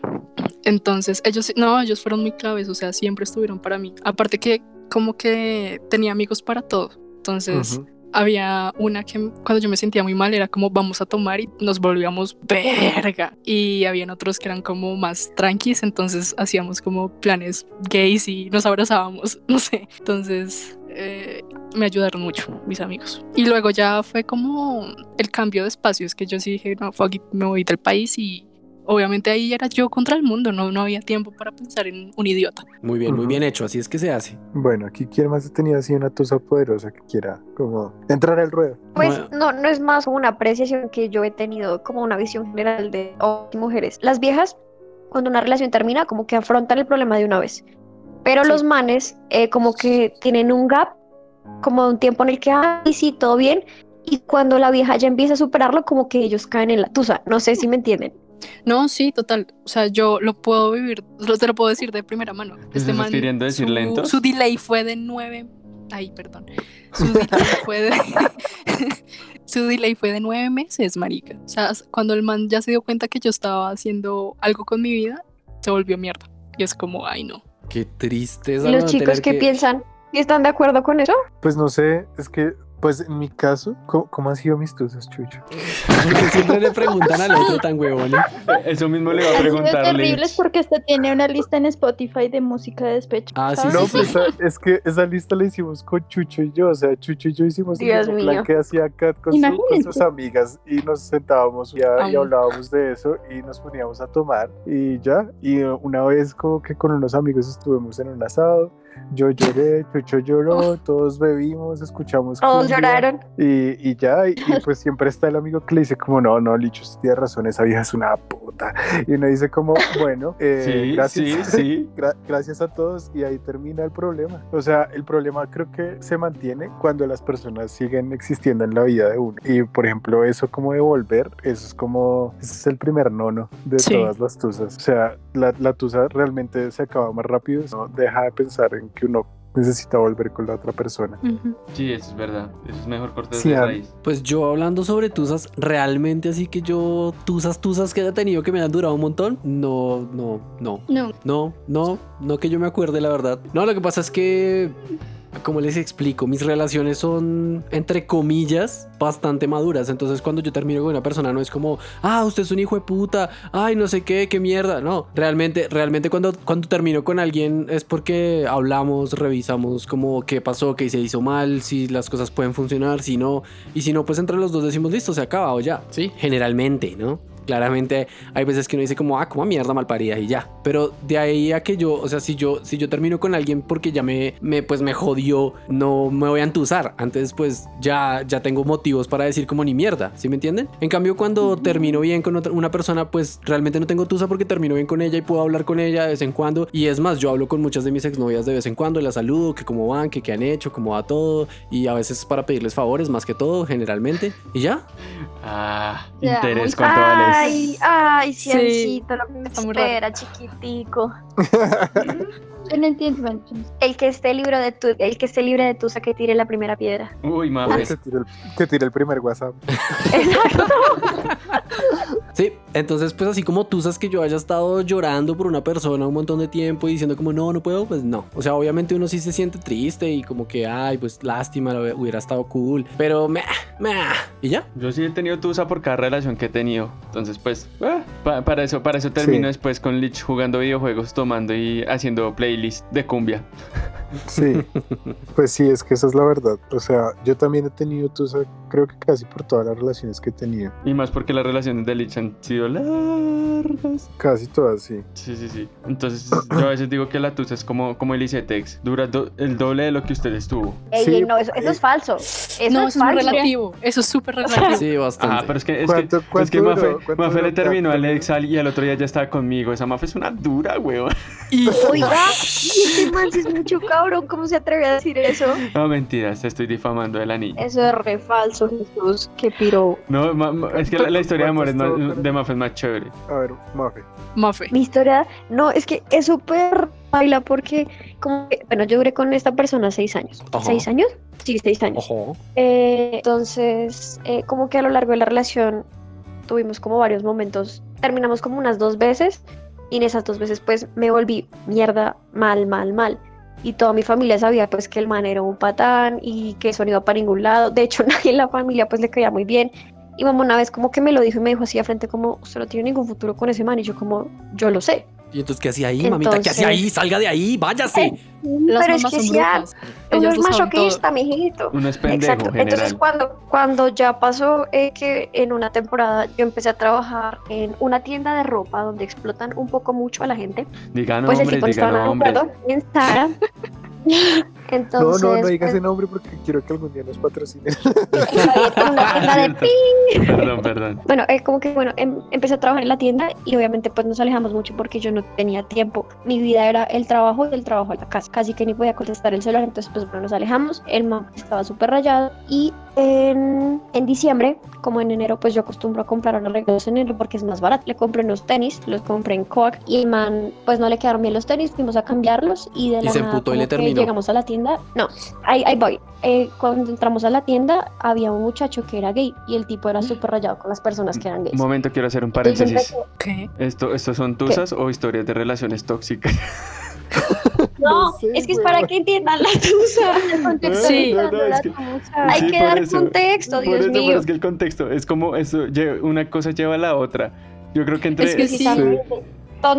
Entonces, ellos, no, ellos fueron muy claves, o sea, siempre estuvieron para mí. Aparte que como que tenía amigos para todo. Entonces. Había una que cuando yo me sentía muy mal era como vamos a tomar y nos volvíamos verga. Y habían otros que eran como más tranquis, entonces hacíamos como planes gays y nos abrazábamos, no sé. Entonces eh, me ayudaron mucho mis amigos. Y luego ya fue como el cambio de espacios que yo sí dije, no, fuck it, me voy del país y obviamente ahí era yo contra el mundo, no, no había tiempo para pensar en un idiota. Muy bien, muy bien hecho. Así es que se hace. Bueno, aquí quién más ha tenido así una tusa poderosa que quiera como entrar al ruedo. Pues Bueno. no, no es más una apreciación que yo he tenido como una visión general de hombres y mujeres. Las viejas, cuando una relación termina, como que afrontan el problema de una vez. Pero Sí. los manes, eh, como que tienen un gap, como un tiempo en el que, ay, sí, todo bien. Y cuando la vieja ya empieza a superarlo, como que ellos caen en la tusa. No sé si me entienden. No, sí, total. O sea, yo lo puedo vivir, lo- te lo puedo decir de primera mano. Este ¿Estás queriendo decir su, lento? su delay fue de nueve. Ay, perdón. Su delay fue de. su delay fue de nueve meses, marica. O sea, cuando el man ya se dio cuenta que yo estaba haciendo algo con mi vida, se volvió mierda. Y es como, ay, no. Qué tristeza. ¿Y los chicos qué que- piensan? ¿Y están de acuerdo con eso? Pues no sé, es que, pues en mi caso, ¿cómo, cómo han sido mis tusas, Chucho? Porque siempre le preguntan al otro tan huevón. ¿eh? Eso mismo le iba a preguntar. terribles Liz. porque este tiene una lista en Spotify de música de despecho. Ah, sí. No, sí, pues esa- es que esa lista la hicimos con Chucho y yo, o sea, Chucho y yo hicimos Dios mismo plan mío. que hacía Kat con, su- con sus amigas y nos sentábamos y Amo. hablábamos de eso y nos poníamos a tomar y ya, y una vez como que con unos amigos estuvimos en un asado, yo lloré, Chucho lloró, todos bebimos, escuchamos Todos cumbia, lloraron. y, y ya, y, y pues siempre está el amigo que le dice como, no, no, Licho, tiene razón, esa vieja es una puta, y uno dice como, bueno, eh, Sí, gracias. sí, sí. Gra- gracias a todos y ahí termina el problema. O sea, el problema creo que se mantiene cuando las personas siguen existiendo en la vida de uno. Y por ejemplo, eso como de volver, eso es como, ese es el primer nono de Sí. todas las tusas. O sea, la, la tusa realmente se acaba más rápido, no deja de pensar en que uno necesita volver con la otra persona. Sí, eso es verdad. Eso es mejor cortar Sí, de raíz. Pues yo hablando sobre tusas, realmente así que yo, tusas, tusas que haya tenido que me han durado un montón, no, no, no. No, No, no, no que yo me acuerde, la verdad. No, lo que pasa es que, como les explico, mis relaciones son, entre comillas, bastante maduras. Entonces, cuando yo termino con una persona, no es como, ah, usted es un hijo de puta, ay, no sé qué, qué mierda. No, realmente, realmente cuando, cuando termino con alguien es porque hablamos, revisamos como qué pasó, qué se hizo mal, si las cosas pueden funcionar, si no. Y si no, pues entre los dos decimos, listo, se acaba o ya. Sí, generalmente, ¿no? Claramente hay veces que uno dice como, ah, como mierda malparida y ya. Pero de ahí a que yo, o sea, si yo, si yo termino con alguien porque ya me, me pues me jodió, no me voy a entusar. Antes pues ya, ya tengo motivos para decir como ni mierda, ¿sí me entienden? En cambio cuando termino bien con otra- una persona, pues realmente no tengo tusa porque termino bien con ella y puedo hablar con ella de vez en cuando. Y es más, yo hablo con muchas de mis exnovias de vez en cuando, las saludo, que cómo van, que qué han hecho, cómo va todo. Y a veces para pedirles favores más que todo, generalmente. Y ya. Ah, interés, muy ¿cuánto vales? Ay, ay, Sí, Ciencito, lo que me espera, chiquitico. Yo no entiendo. El que esté libre de tu, el que esté libre de tusa que tire la primera piedra. Uy, mames. Que tire, el, que tire el primer WhatsApp. Exacto. Sí, entonces pues así como tú sabes que yo haya estado llorando por una persona un montón de tiempo y diciendo como no, no puedo, pues no. O sea, obviamente uno sí se siente triste y como que, ay, pues lástima, lo hubiera estado cool. Pero me, me, y ya. Yo sí he tenido tusa por cada relación que he tenido. Entonces, pues, pa- para eso, para eso termino Sí. después con Lich jugando videojuegos, tomando y haciendo playlist de cumbia. Sí, pues sí, es que esa es la verdad. O sea, yo también he tenido tusa, creo que casi por todas las relaciones que he tenido. Y más porque las relaciones de Lich han sido largas. Casi todas, sí. Sí, sí, sí. Entonces, yo a veces digo que la tusa es como, como el ICETEX. Dura do- el doble de lo que usted estuvo. Ey, Sí, ey, no, eso, eso eh, es falso. Eso no, es eso es falso. relativo. Eso es súper relativo. Sí, bastante. Ah, pero es que, es ¿Cuánto- que, es cuánto que duró? Mafe, ¿Cuánto Mafe duró le terminó al? Exal y al otro día ya estaba conmigo. Esa Mafe es una dura, weón. Oiga, y este man es mucho cabrón, ¿cómo se atreve a decir eso? No, mentiras, te estoy difamando de la niña. Eso es re falso, Jesús. Qué piro. No, ma- ma- es que la, la historia de amor es ¿Cuánto más- de Mafe es más chévere. A ver, Mafe. Mafe. Mi historia, no, es que es súper baila porque, como que, bueno, yo duré con esta persona seis años. Ajá. ¿Seis años? Sí, seis años. Ojo. Eh, entonces, eh, como que a lo largo de la relación tuvimos como varios momentos. Terminamos como unas dos veces y en esas dos veces pues me volví mierda, mal, mal, mal. Y toda mi familia sabía pues que el man era un patán y que eso no iba para ningún lado. De hecho, nadie en la familia pues le caía muy bien. Y mamá una vez como que me lo dijo y me dijo así de frente como, usted no tiene ningún futuro con ese man. Y yo como, yo lo sé. ¿Y entonces qué hacía ahí, mamita? ¿Qué hacía ahí? Salga de ahí, váyase. Las Pero es que brujas. Uno es masoquista, mijito. Uno es pendejo, Exacto. Entonces cuando, cuando ya pasó eh, que en una temporada yo empecé a trabajar en una tienda de ropa donde explotan un poco mucho a la gente, Digan pues el hombres, tipo no estaba digan nada de hombres. acuerdo en Zara. Entonces, no, no, no digas pues, ese nombre porque quiero que algún día nos una tienda de pi. Perdón, perdón. Bueno, eh, como que bueno, em- empecé a trabajar en la tienda y obviamente pues nos alejamos mucho porque yo no tenía tiempo. Mi vida era el trabajo y el trabajo a la casa. Casi que ni podía contestar el celular, entonces pues bueno, nos alejamos. El man estaba súper rayado y en, en diciembre, como en enero, pues yo acostumbro a comprar unos regalos en enero porque es más barato. Le compré unos tenis, los compré en Coac y el man pues no le quedaron bien los tenis, fuimos a cambiarlos y de Y la se nada, y le terminó. llegamos a la tienda. No, ahí, ahí voy. Eh, cuando entramos a la tienda había un muchacho que era gay y el tipo era súper rayado con las personas que eran gays. Un momento, quiero hacer un paréntesis. ¿Qué? Esto, ¿Estos son tusas o historias de relaciones tóxicas? No, No sé, es que es para que entiendan la tusa. Sí. de No, no, es la que- tusa. Hay Sí, que dar eso. contexto, Dios eso, pero mío. es que el contexto es como eso, una cosa lleva a la otra. Yo creo que entre... Es que sí.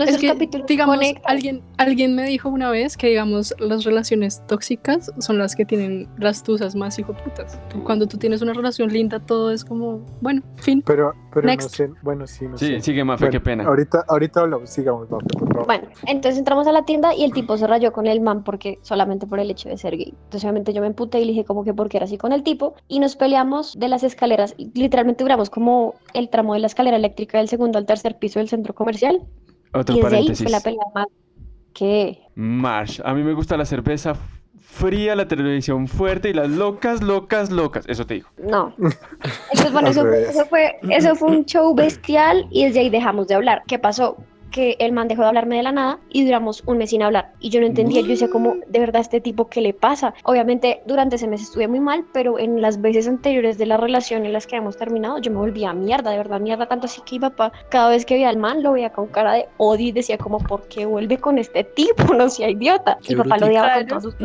Es que, capítulos digamos, conectan. alguien, alguien me dijo una vez que, digamos, las relaciones tóxicas son las que tienen las tusas más hijoputas. Cuando tú tienes una relación linda, todo es como, bueno, fin. Pero, pero no sé, bueno, sí, no Sí, sé. sigue Mafe, Bueno, qué pena. Ahorita, ahorita hablamos, sigamos, Mafe, por favor. Bueno, entonces entramos a la tienda y el tipo se rayó con el man porque solamente por el hecho de ser gay. Entonces obviamente yo me emputé y le dije como que porque era así con el tipo y nos peleamos de las escaleras. Literalmente duramos como el tramo de la escalera eléctrica del segundo al tercer piso del centro comercial Otro y desde ahí paréntesis. fue la pelea más que Marsh, a mí me gusta la cerveza fría, la televisión fuerte y las locas, locas, locas. Eso te digo. No. Entonces, bueno, eso, revés. eso fue, eso fue un show bestial y desde ahí dejamos de hablar. ¿Qué pasó? Que el man dejó de hablarme de la nada y duramos un mes sin hablar. Y yo no entendía, yo decía como, de verdad, este tipo, ¿qué le pasa? Obviamente, durante ese mes estuve muy mal, pero en las veces anteriores de la relación en las que hemos terminado, yo me volvía mierda, de verdad, mierda, tanto así que mi papá, cada vez que veía al man, lo veía con cara de odio y decía como, ¿por qué vuelve con este tipo? No sea idiota. Qué Mi papá lo odiaba con todas sus.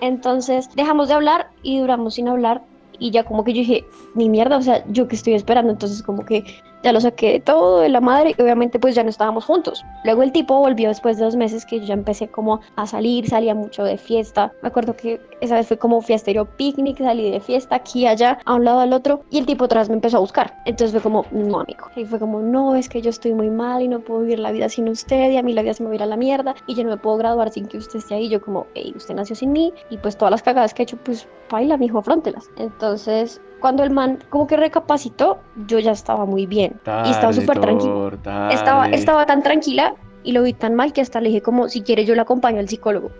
Entonces dejamos de hablar y duramos sin hablar y ya como que yo dije, ni mierda, o sea, yo que estoy esperando, entonces como que ya lo saqué de todo, de la madre, y obviamente pues ya no estábamos juntos. Luego el tipo volvió después de dos meses que yo ya empecé como a salir, salía mucho de fiesta. Me acuerdo que esa vez fue como fiestero picnic, salí de fiesta aquí, allá, a un lado, al otro, y el tipo vez me empezó a buscar. Entonces fue como, no, amigo. Y fue como, no, es que yo estoy muy mal y no puedo vivir la vida sin usted, y a mí la vida se me va a la mierda, y yo no me puedo graduar sin que usted esté ahí. Yo como, hey, usted nació sin mí, y pues todas las cagadas que he hecho, pues baila, mijo, afrontelas. Entonces, cuando el man como que recapacitó, yo ya estaba muy bien. y estaba súper tranquila. Estaba, estaba tan tranquila y lo vi tan mal que hasta le dije como, si quiere yo le acompaño al psicólogo.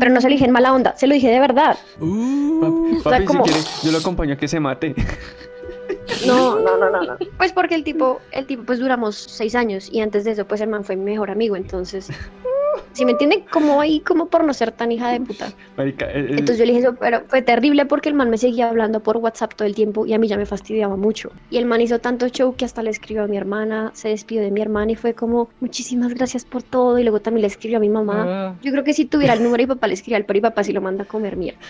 Pero no se lo dije en mala onda, se lo dije de verdad. Papi, O sea, papi, como- si quiere, yo lo acompaño a que se mate. No, no, no, no, no. Pues porque el tipo, el tipo, pues duramos seis años y antes de eso, pues el man fue mi mejor amigo, entonces... Si me entienden, como ahí, como por no ser tan hija de puta. Marica, eh, eh, Entonces yo le dije eso, pero fue terrible porque el man me seguía hablando por WhatsApp todo el tiempo y a mí ya me fastidiaba mucho. Y el man hizo tanto show que hasta le escribió a mi hermana, se despidió de mi hermana y fue como, muchísimas gracias por todo. Y luego también le escribió a mi mamá. ah, Yo creo que si tuviera el número y papá le escribía al pero y papá sí lo manda a comer mierda.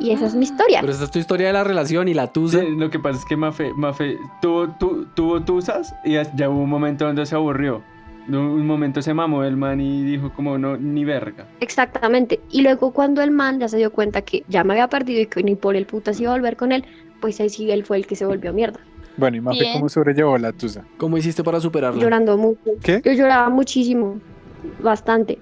Y esa es mi historia. Pero esa es tu historia de la relación y la tuya. sí, lo que pasa es que Mafe, Mafe tuvo, tu- tuvo tusas y ya hubo un momento donde se aburrió. No, Un momento se mamó el man y dijo como no, ni verga. Exactamente. Y luego cuando el man ya se dio cuenta que ya me había perdido y que ni por el puta se iba a volver con él, pues ahí sí él fue el que se volvió mierda. Bueno, y Mafe. ¿cómo sobrellevó la tusa? ¿Cómo hiciste para superarla? Llorando mucho. ¿Qué? Yo lloraba muchísimo, bastante.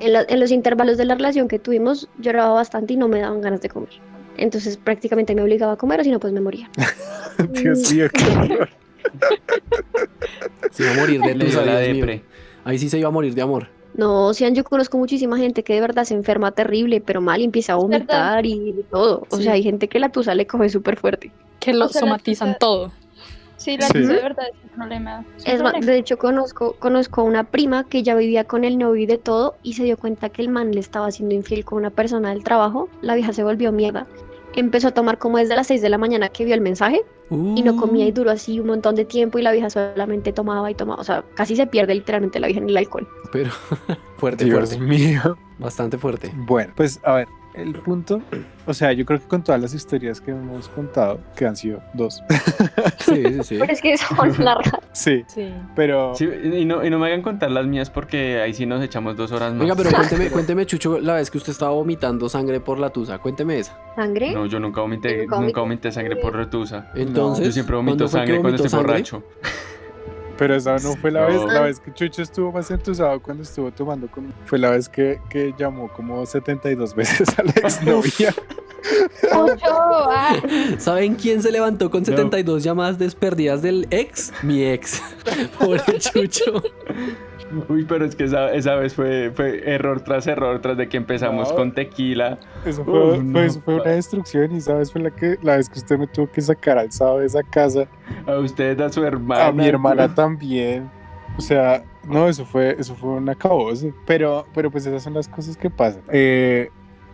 En, la- en los intervalos de la relación que tuvimos, lloraba bastante y no me daban ganas de comer. Entonces prácticamente me obligaba a comer o si no, pues me moría. Dios mío, qué horror. Se iba a morir de tusa, depre. Ahí sí se iba a morir de amor. No, Sian, yo conozco muchísima gente que de verdad se enferma terrible, pero mal y empieza a vomitar y de todo. O Sí. sea, hay gente que la tusa le coge súper fuerte. Que lo O sea, la somatizan tusa- todo. Sí, la Sí. tusa de verdad es un problema. Es más, de hecho, conozco, conozco a una prima que ya vivía con el novio y de todo y se dio cuenta que el man le estaba siendo infiel con una persona del trabajo. La vieja se volvió mierda. Empezó a tomar como desde las 6 de la mañana que vio el mensaje y no comía y Uh, duró así un montón de tiempo y la vieja solamente tomaba y tomaba. O sea, casi se pierde literalmente la vieja en el alcohol. Pero fuerte, Dios fuerte. mío. Bastante fuerte. Bueno, pues a ver, el punto, o sea, yo creo que con todas las historias que hemos contado, que han sido dos, Sí, sí, sí. Pero es que son largas. sí, Sí. pero Sí, y, no, y no me hagan contar las mías porque ahí sí nos echamos dos horas más. Venga, pero cuénteme, cuénteme, Chucho, la vez que usted estaba vomitando sangre por la tusa. Cuénteme esa. ¿Sangre? No, yo nunca vomité, Nunca nunca vomité sangre por retusa. Entonces, Yo siempre vomito ¿cuándo fue que sangre cuando estoy sangre? borracho. Pero esa no fue la vez, No. la vez que Chucho estuvo más entusado cuando estuvo tomando con... Fue la vez que, que llamó como 72 veces a la exnovia. Ocho, ah, ¿Saben quién se levantó con 72 llamadas desperdidas del ex? Mi ex. Pobre Chucho. Uy, pero es que esa, esa vez fue, fue error tras error, tras de que empezamos No. con tequila. Eso fue, Uf, fue- no, eso fue una destrucción y sabes fue la que la vez que usted me tuvo que sacar al sábado de esa casa, A usted, a su hermana. a mi hermana también. O sea, no, eso fue, eso fue un acabose. Pero, pero pues esas son las cosas que pasan. Eh,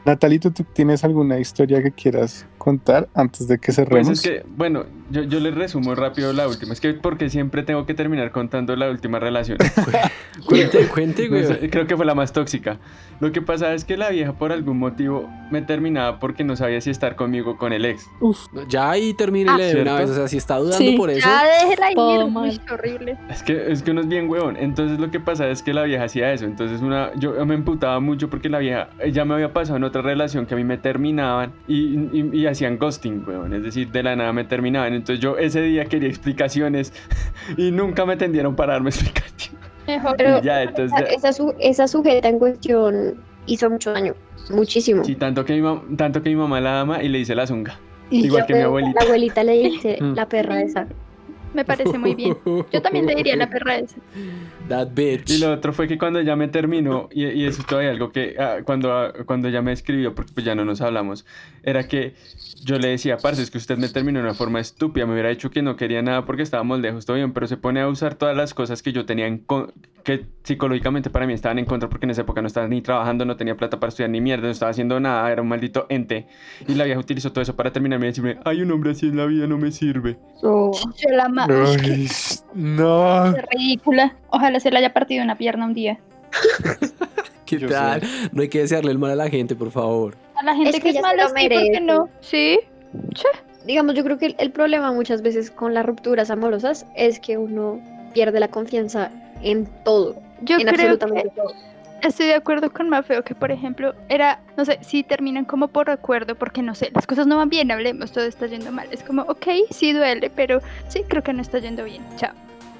Natalito, ¿tú tienes alguna historia que quieras contar antes de que Pues cerremos? es que, bueno, yo, yo les resumo rápido la última. Es que porque siempre tengo que terminar contando la última relación. Cuente, cuente, güey. creo que fue la más tóxica. Lo que pasa es que la vieja por algún motivo me terminaba porque no sabía si estar conmigo o con el ex. Ya ahí termínele de una vez. O sea, si está dudando Sí. por eso. Ya déjela ir, qué horrible. Es que, es que uno es bien huevón. Entonces lo que pasa es que la vieja hacía eso. Entonces una, yo me emputaba mucho porque la vieja ya me había pasado en otra relación que a mí me terminaban y, y- y hacían ghosting, huevón. Es decir, de la nada me terminaban. Entonces yo ese día quería explicaciones y nunca me tendieron para darme explicaciones. mejor. Pero ya, entonces esa, ya- esa su- esa sujeta en cuestión hizo mucho daño. Muchísimo. Sí, tanto que, mi tanto que mi mamá la ama y le dice la zunga. Y Igual que mi La abuelita. abuelita le dice Mm. la perra esa. Me parece muy bien. Yo también le diría la perra esa. That bitch. Y lo otro fue que cuando ya me terminó, y, y eso es todavía algo que ah, cuando, ah, cuando ya me escribió, porque pues ya no nos hablamos, era que yo le decía, parce, es que usted me terminó de una forma estúpida, me hubiera dicho que no quería nada porque estábamos lejos, todo bien, pero se pone a usar todas las cosas que yo tenía en con- que psicológicamente para mí estaban en contra porque en esa época no estaba ni trabajando, no tenía plata para estudiar ni mierda, no estaba haciendo nada, era un maldito ente. Y la vieja utilizó todo eso para terminarme y decirme, hay un hombre así en la vida, no me sirve. Yo la Ay, no. Qué ridícula. Ojalá se le haya partido una pierna un día. ¿Qué Yo tal? No hay que desearle el mal a la gente, por favor. A la gente Es que, que es mala, lo sí, ¿por qué no? Sí. Che. digamos, yo creo que el, el problema muchas veces con las rupturas amorosas es que uno pierde la confianza en todo, Yo en creo absolutamente que todo. Estoy de acuerdo con Mafeo que, por ejemplo, era, no sé, si terminan como por acuerdo, porque no sé, las cosas no van bien, hablemos, todo está yendo mal. Es como, ok, sí duele, pero sí creo que no está yendo bien, chao.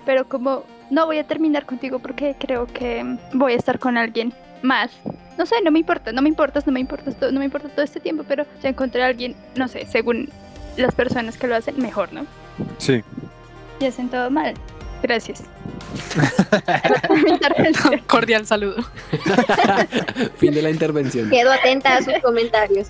Pero como, no voy a terminar contigo porque creo que voy a estar con alguien más. No sé, no me importa, no me importas, no me importas, todo, no me importa todo este tiempo, pero ya encontré a alguien, no sé, según las personas que lo hacen, mejor, ¿no? Sí. Y hacen todo mal. Gracias. Cordial saludo. fin de la intervención. Quedo atenta a sus comentarios.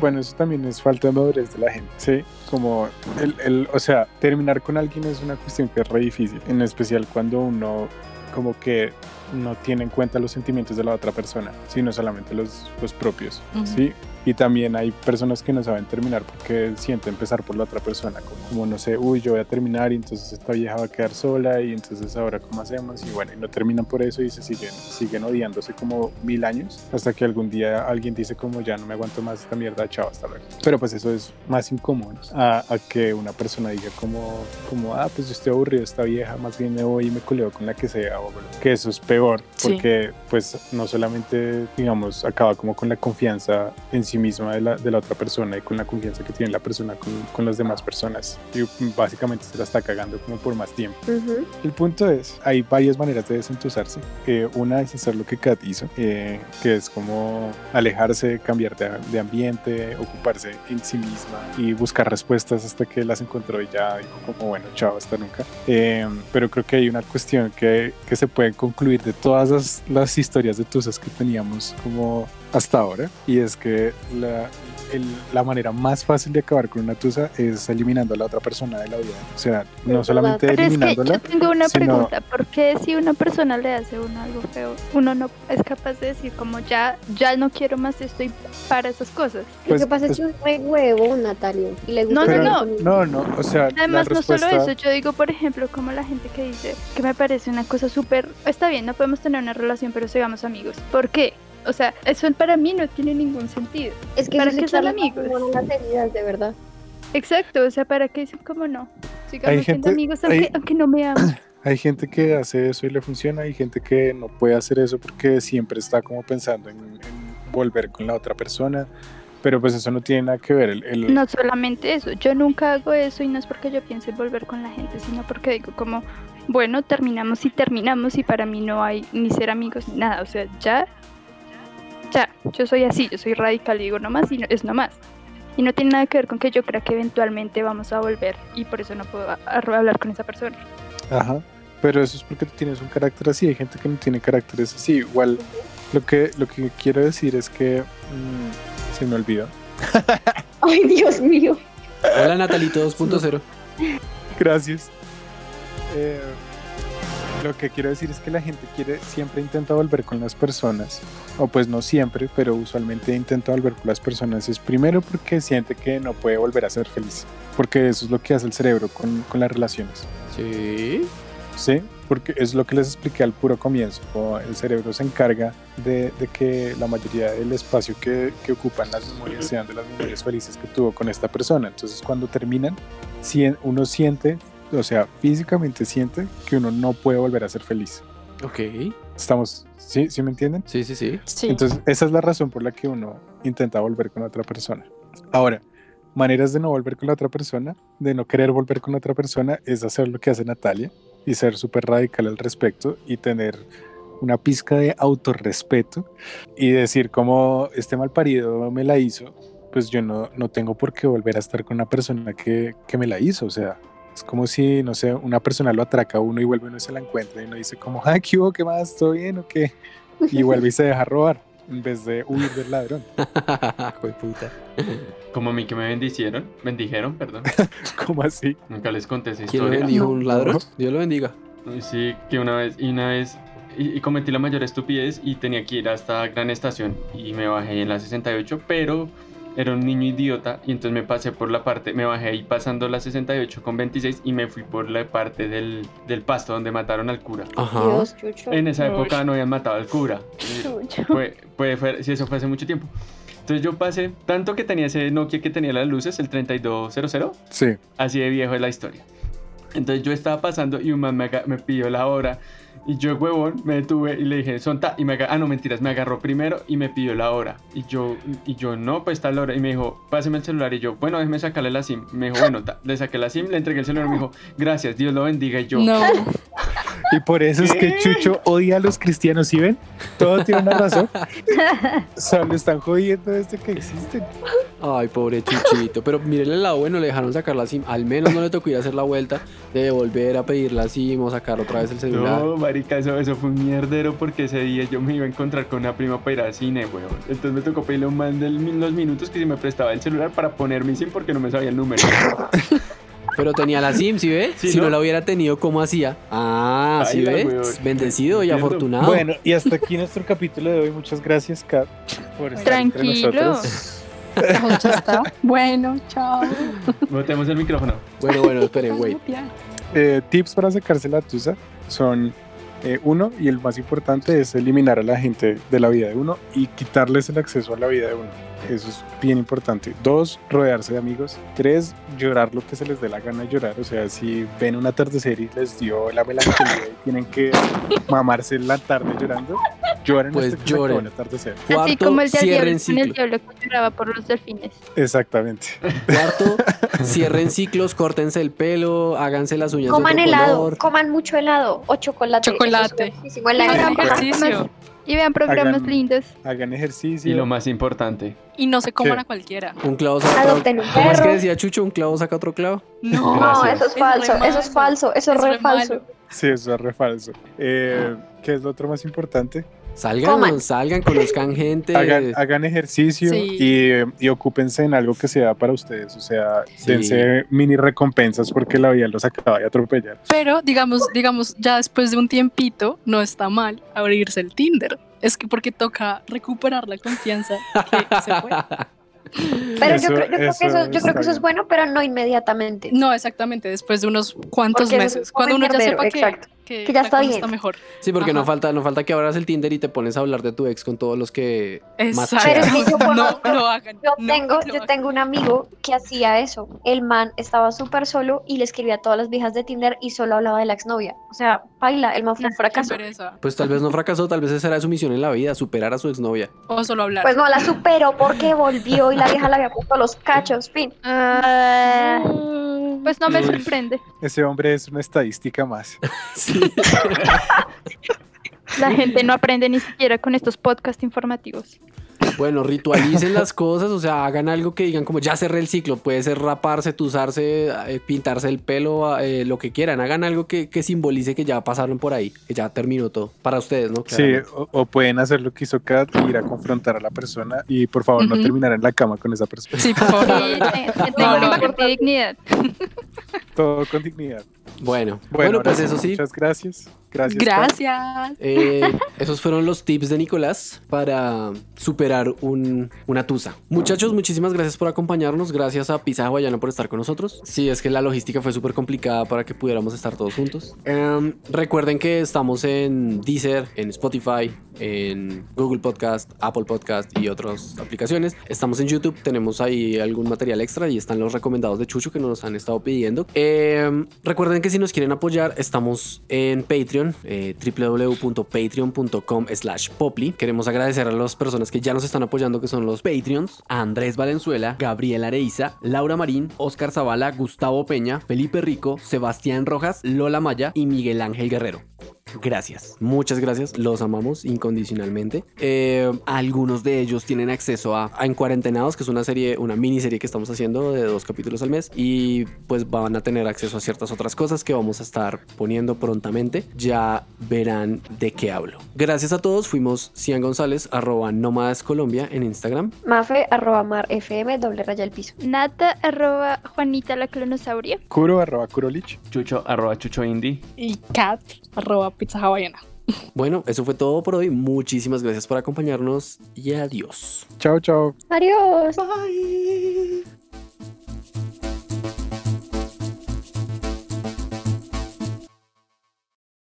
Bueno, eso también es falta de madurez de la gente, ¿sí? Como, el, el, o sea, terminar con alguien es una cuestión que es re difícil, en especial cuando uno como que no tiene en cuenta los sentimientos de la otra persona, sino solamente los, los propios. ¿sí? Y también hay personas que no saben terminar porque sienten empezar por la otra persona, como, como, no sé, uy, yo voy a terminar y entonces esta vieja va a quedar sola y entonces ahora cómo hacemos y bueno, y no terminan por eso y se siguen, siguen odiándose como mil años hasta que algún día alguien dice como ya no me aguanto más esta mierda, chao, hasta luego. Pero pues eso es más incómodo a, a que una persona diga como, como, ah, pues yo estoy aburrido de esta vieja, más bien me voy y me culeo con la que sea, o que eso es peor, Sí. porque pues no solamente, digamos, acaba como con la confianza en sí misma de la, de la otra persona y con la confianza que tiene la persona con, con las demás personas, y básicamente se la está cagando como por más tiempo. Ujú. El punto es, hay varias maneras de desentusarse. Eh, una es hacer lo que Kat hizo, eh, que es como alejarse, cambiar de, de ambiente, ocuparse en sí misma y buscar respuestas hasta que las encontró y ya dijo como, bueno, chao, hasta nunca. Eh, pero creo que hay una cuestión que, que se puede concluir de todas las, las historias de tusas que teníamos como hasta ahora y es que la, el- la manera más fácil de acabar con una tusa es eliminando a la otra persona de la vida. O sea, no solamente Pero es que eliminándola, yo tengo una sino- pregunta, ¿por qué si una persona le hace a uno algo feo, uno no es capaz de decir como ya, ya no quiero más esto y para esas cosas? Lo Pues, que pasa pues- es que es re huevo, Natalia. Y le gusta No, no, Pero- no. No, no, o sea, Además, la no solo respuesta, eso, yo digo, por ejemplo, como la gente que dice que me parece una cosa súper, está bien, no podemos tener una relación, pero sigamos amigos. ¿Por qué? O sea, eso para mí no tiene ningún sentido. Es que ¿Para qué son amigos? a las heridas, de verdad. Exacto, o sea, ¿para qué dicen como no? Sigamos Hay siendo gente- amigos aunque, hay- aunque no me amen. hay gente que hace eso y le funciona, hay gente que no puede hacer eso porque siempre está como pensando en, en volver con la otra persona, pero pues eso no tiene nada que ver. El, el- No solamente eso, yo nunca hago eso y no es porque yo piense en volver con la gente, sino porque digo como, bueno, terminamos y terminamos y para mí no hay ni ser amigos ni nada, o sea, ya, ya, yo soy así, yo soy radical y digo nomás y no, es nomás. Y no tiene nada que ver con que yo crea que eventualmente vamos a volver y por eso no puedo a- a- hablar con esa persona. Ajá, pero eso es porque tú tienes un carácter así, hay gente que no tiene caracteres así. Igual lo que, lo que quiero decir es que mm, se me olvidó. Ay, Dios mío. Hola Natalito 2.0. Gracias. Eh, lo que quiero decir es que la gente quiere siempre intenta volver con las personas, o pues no siempre, pero usualmente intenta volver con las personas. Es primero porque siente que no puede volver a ser feliz, porque eso es lo que hace el cerebro con, con las relaciones. Sí. Sí, porque es lo que les expliqué al puro comienzo. el cerebro se encarga de, de que la mayoría del espacio que, que ocupan las memorias sean de las memorias felices que tuvo con esta persona. Entonces, cuando terminan, uno siente, o sea, físicamente siente que uno no puede volver a ser feliz. Ok. Estamos, ¿sí? ¿Sí me entienden? Sí, sí, sí. Sí. Entonces, esa es la razón por la que uno intenta volver con otra persona. Ahora, maneras de no volver con la otra persona, de no querer volver con otra persona, es hacer lo que hace Natalia y ser súper radical al respecto y tener una pizca de autorrespeto y decir como este mal parido me la hizo, pues yo no, no tengo por qué volver a estar con una persona que, que me la hizo. O sea, es como si, no sé, una persona lo atraca a uno y vuelve y uno se la encuentra y uno dice como, ah, ¿qué hubo? ¿Qué más? ¿Todo bien o qué? Y vuelve y se deja robar en vez de huir del ladrón. Puta. Como a mí que me bendicieron, bendijeron, perdón. ¿Cómo así? Nunca les conté esa ¿Quién lo historia. bendijo? ¿Un ladrón? No. Dios lo bendiga. Sí, que una vez, y una vez, y, y cometí la mayor estupidez y tenía que ir hasta Gran Estación y me bajé en la 68, pero era un niño idiota y entonces me pasé por la parte, me bajé ahí pasando la 68 con 26 y me fui por la parte del, del pasto donde mataron al cura. Ajá. Dios, Chucho. En esa época no habían matado al cura. Fue, fue- sí, eso fue hace mucho tiempo. Entonces yo pasé, tanto que tenía ese Nokia que tenía las luces, el 3200, Sí. así de viejo es la historia. Entonces yo estaba pasando y un man me, me pidió la hora y yo, huevón, me detuve y le dije, son ta, y me aga- ah, no, mentiras, me agarró primero y me pidió la hora. Y yo, y yo, no, pues está la hora. Y me dijo, páseme el celular. Y yo, bueno, déjeme sacarle la SIM. Me dijo, bueno, ta. le saqué la SIM, le entregué el celular y me dijo, gracias, Dios lo bendiga. Y yo, No, Y por eso es que. Chucho odia a los cristianos, ¿sí ven? Todo tiene una razón. Solo están jodiendo desde que existen. Ay, pobre Chuchito. Pero miren el lado bueno, le dejaron sacar la SIM. Al menos no le tocó ir a hacer la vuelta de volver a pedir la SIM o sacar otra vez el celular. No, marica, eso, eso fue un mierdero porque ese día yo me iba a encontrar con una prima para ir al cine, weón. Entonces me tocó pedirle un man de los minutos que si me prestaba el celular para poner mi SIM porque no me sabía el número. Pero tenía la SIM, ¿sí ve? Sí, si no ¿no? la hubiera tenido, ¿cómo hacía? Ah, ¿sí Baila, ve? Bendecido y afortunado. Bueno, y hasta aquí nuestro capítulo de hoy. Muchas gracias, Kat, por estar entre Tranquilo. nosotros. ya está. Bueno, chao. Botemos el micrófono. Bueno, bueno, esperen, wait. Eh, tips para sacarse la tusa son eh, uno, y el más importante es eliminar a la gente de la vida de uno y quitarles el acceso a la vida de uno. Eso es bien importante. Dos, rodearse de amigos. Tres, llorar lo que se les dé la gana de llorar. O sea, si ven un atardecer y les dio la melancolía y tienen que mamarse la tarde llorando, lloren Pues hasta lloren. el atardecer. Así Cuarto, como el cierren el diablo que lloraba por los delfines. Exactamente. Cuarto, cierren ciclos, córtense el pelo, háganse las uñas Coman de helado, color. coman mucho helado o chocolate. Chocolate. Eso es buenísimo en Hagan ejercicio. Y vean programas Hagan- lindos. Hagan ejercicio. Y lo más importante, Y no se coman ¿Qué? a cualquiera. Un clavo saca otro. Adopten un ¿Cómo es que decía Chucho? Un clavo saca otro clavo. No, No, eso es falso, eso es falso, eso es Es re re falso. malo. Sí, eso es re falso. Eh, ¿Qué es lo otro más importante? Salgan, Coman. salgan, conozcan gente. Hagan, hagan ejercicio Sí. y, y ocúpense en algo que sea para ustedes. O sea, Sí. dense mini recompensas porque la vida los acaba de atropellar. Pero digamos, digamos, ya después de un tiempito, no está mal abrirse el Tinder. Es que porque toca recuperar la confianza que se fue. Pero Eso- yo, creo, yo creo que eso yo creo que eso es bueno, pero no inmediatamente. No, exactamente, después de unos cuantos meses. Cuando uno ya sepa que, exacto. Que, Que ya la está bien. está mejor. Sí, porque no falta, no falta que abras el Tinder y te pones a hablar de tu ex con todos los que más Exacto. Pero es que yo no lo hagan. Yo no tengo, yo hagan. tengo un amigo que hacía eso. El man estaba súper solo y le escribía a todas las viejas de Tinder y solo hablaba de la exnovia. O sea, baila, el man fue un fracaso. Pues tal vez no fracasó, tal vez esa era su misión en la vida, superar a su exnovia. O solo hablar. Pues no la superó porque volvió y la vieja le había puesto los cachos. Fin. Ah, pues no me Uy. sorprende. Ese hombre es una estadística más. Sí. La gente no aprende ni siquiera con estos podcasts informativos. Bueno, ritualicen las cosas, o sea, hagan algo que digan como ya cerré el ciclo, puede ser raparse, tuzarse, eh, pintarse el pelo, eh, lo que quieran, hagan algo que, que simbolice que ya pasaron por ahí, que ya terminó todo, para ustedes, ¿no? Sí, o, o pueden hacer lo que hizo Kat y ir a confrontar a la persona y por favor no terminar en la cama con esa persona. Sí, por favor. Sí, No, no, dignidad. Todo con dignidad. Bueno, bueno, Bueno, pues eso sí. Muchas gracias. Gracias. Eh, esos fueron los tips de Nicolás para superar un- una tusa. Muchachos, muchísimas gracias por acompañarnos. Gracias a Pizza Hawaiana por estar con nosotros. Sí, es que la logística fue súper complicada para que pudiéramos estar todos juntos. Em, recuerden que estamos en Deezer, en Spotify, en Google Podcast, Apple Podcast y otras aplicaciones. Estamos en YouTube, tenemos ahí algún material extra y están los recomendados de Chucho que nos han estado pidiendo. Em, recuerden que si nos quieren apoyar, estamos en Patreon, eh, www.patreon.com slash poply. Queremos agradecer a las personas que ya nos están apoyando, que son los Patreons, Andrés Valenzuela, Gabriel Areiza, Laura Marín, Oscar Zavala, Gustavo Peña, Felipe Rico, Sebastián Rojas, Lola Maya y Miguel Ángel Guerrero. Gracias, muchas gracias, los amamos incondicionalmente. Eh, algunos de ellos tienen acceso a, a En Cuarentenados, que es una serie, una miniserie que estamos haciendo de dos capítulos al mes, y pues van a tener acceso a ciertas otras cosas que vamos a estar poniendo prontamente. Ya verán de qué hablo. Gracias a todos, fuimos Cian González, arroba Nómadas Colombia en Instagram. Mafe, arroba mar, fm, doble raya al piso. Nata, arroba Juanita la clonosauria. Kuro arroba Kurolich. chucho, arroba chucho indie. Y cat, arroba pizza hawaiana. Bueno, eso fue todo por hoy. Muchísimas gracias por acompañarnos y adiós. Chao, chao. Adiós. Bye.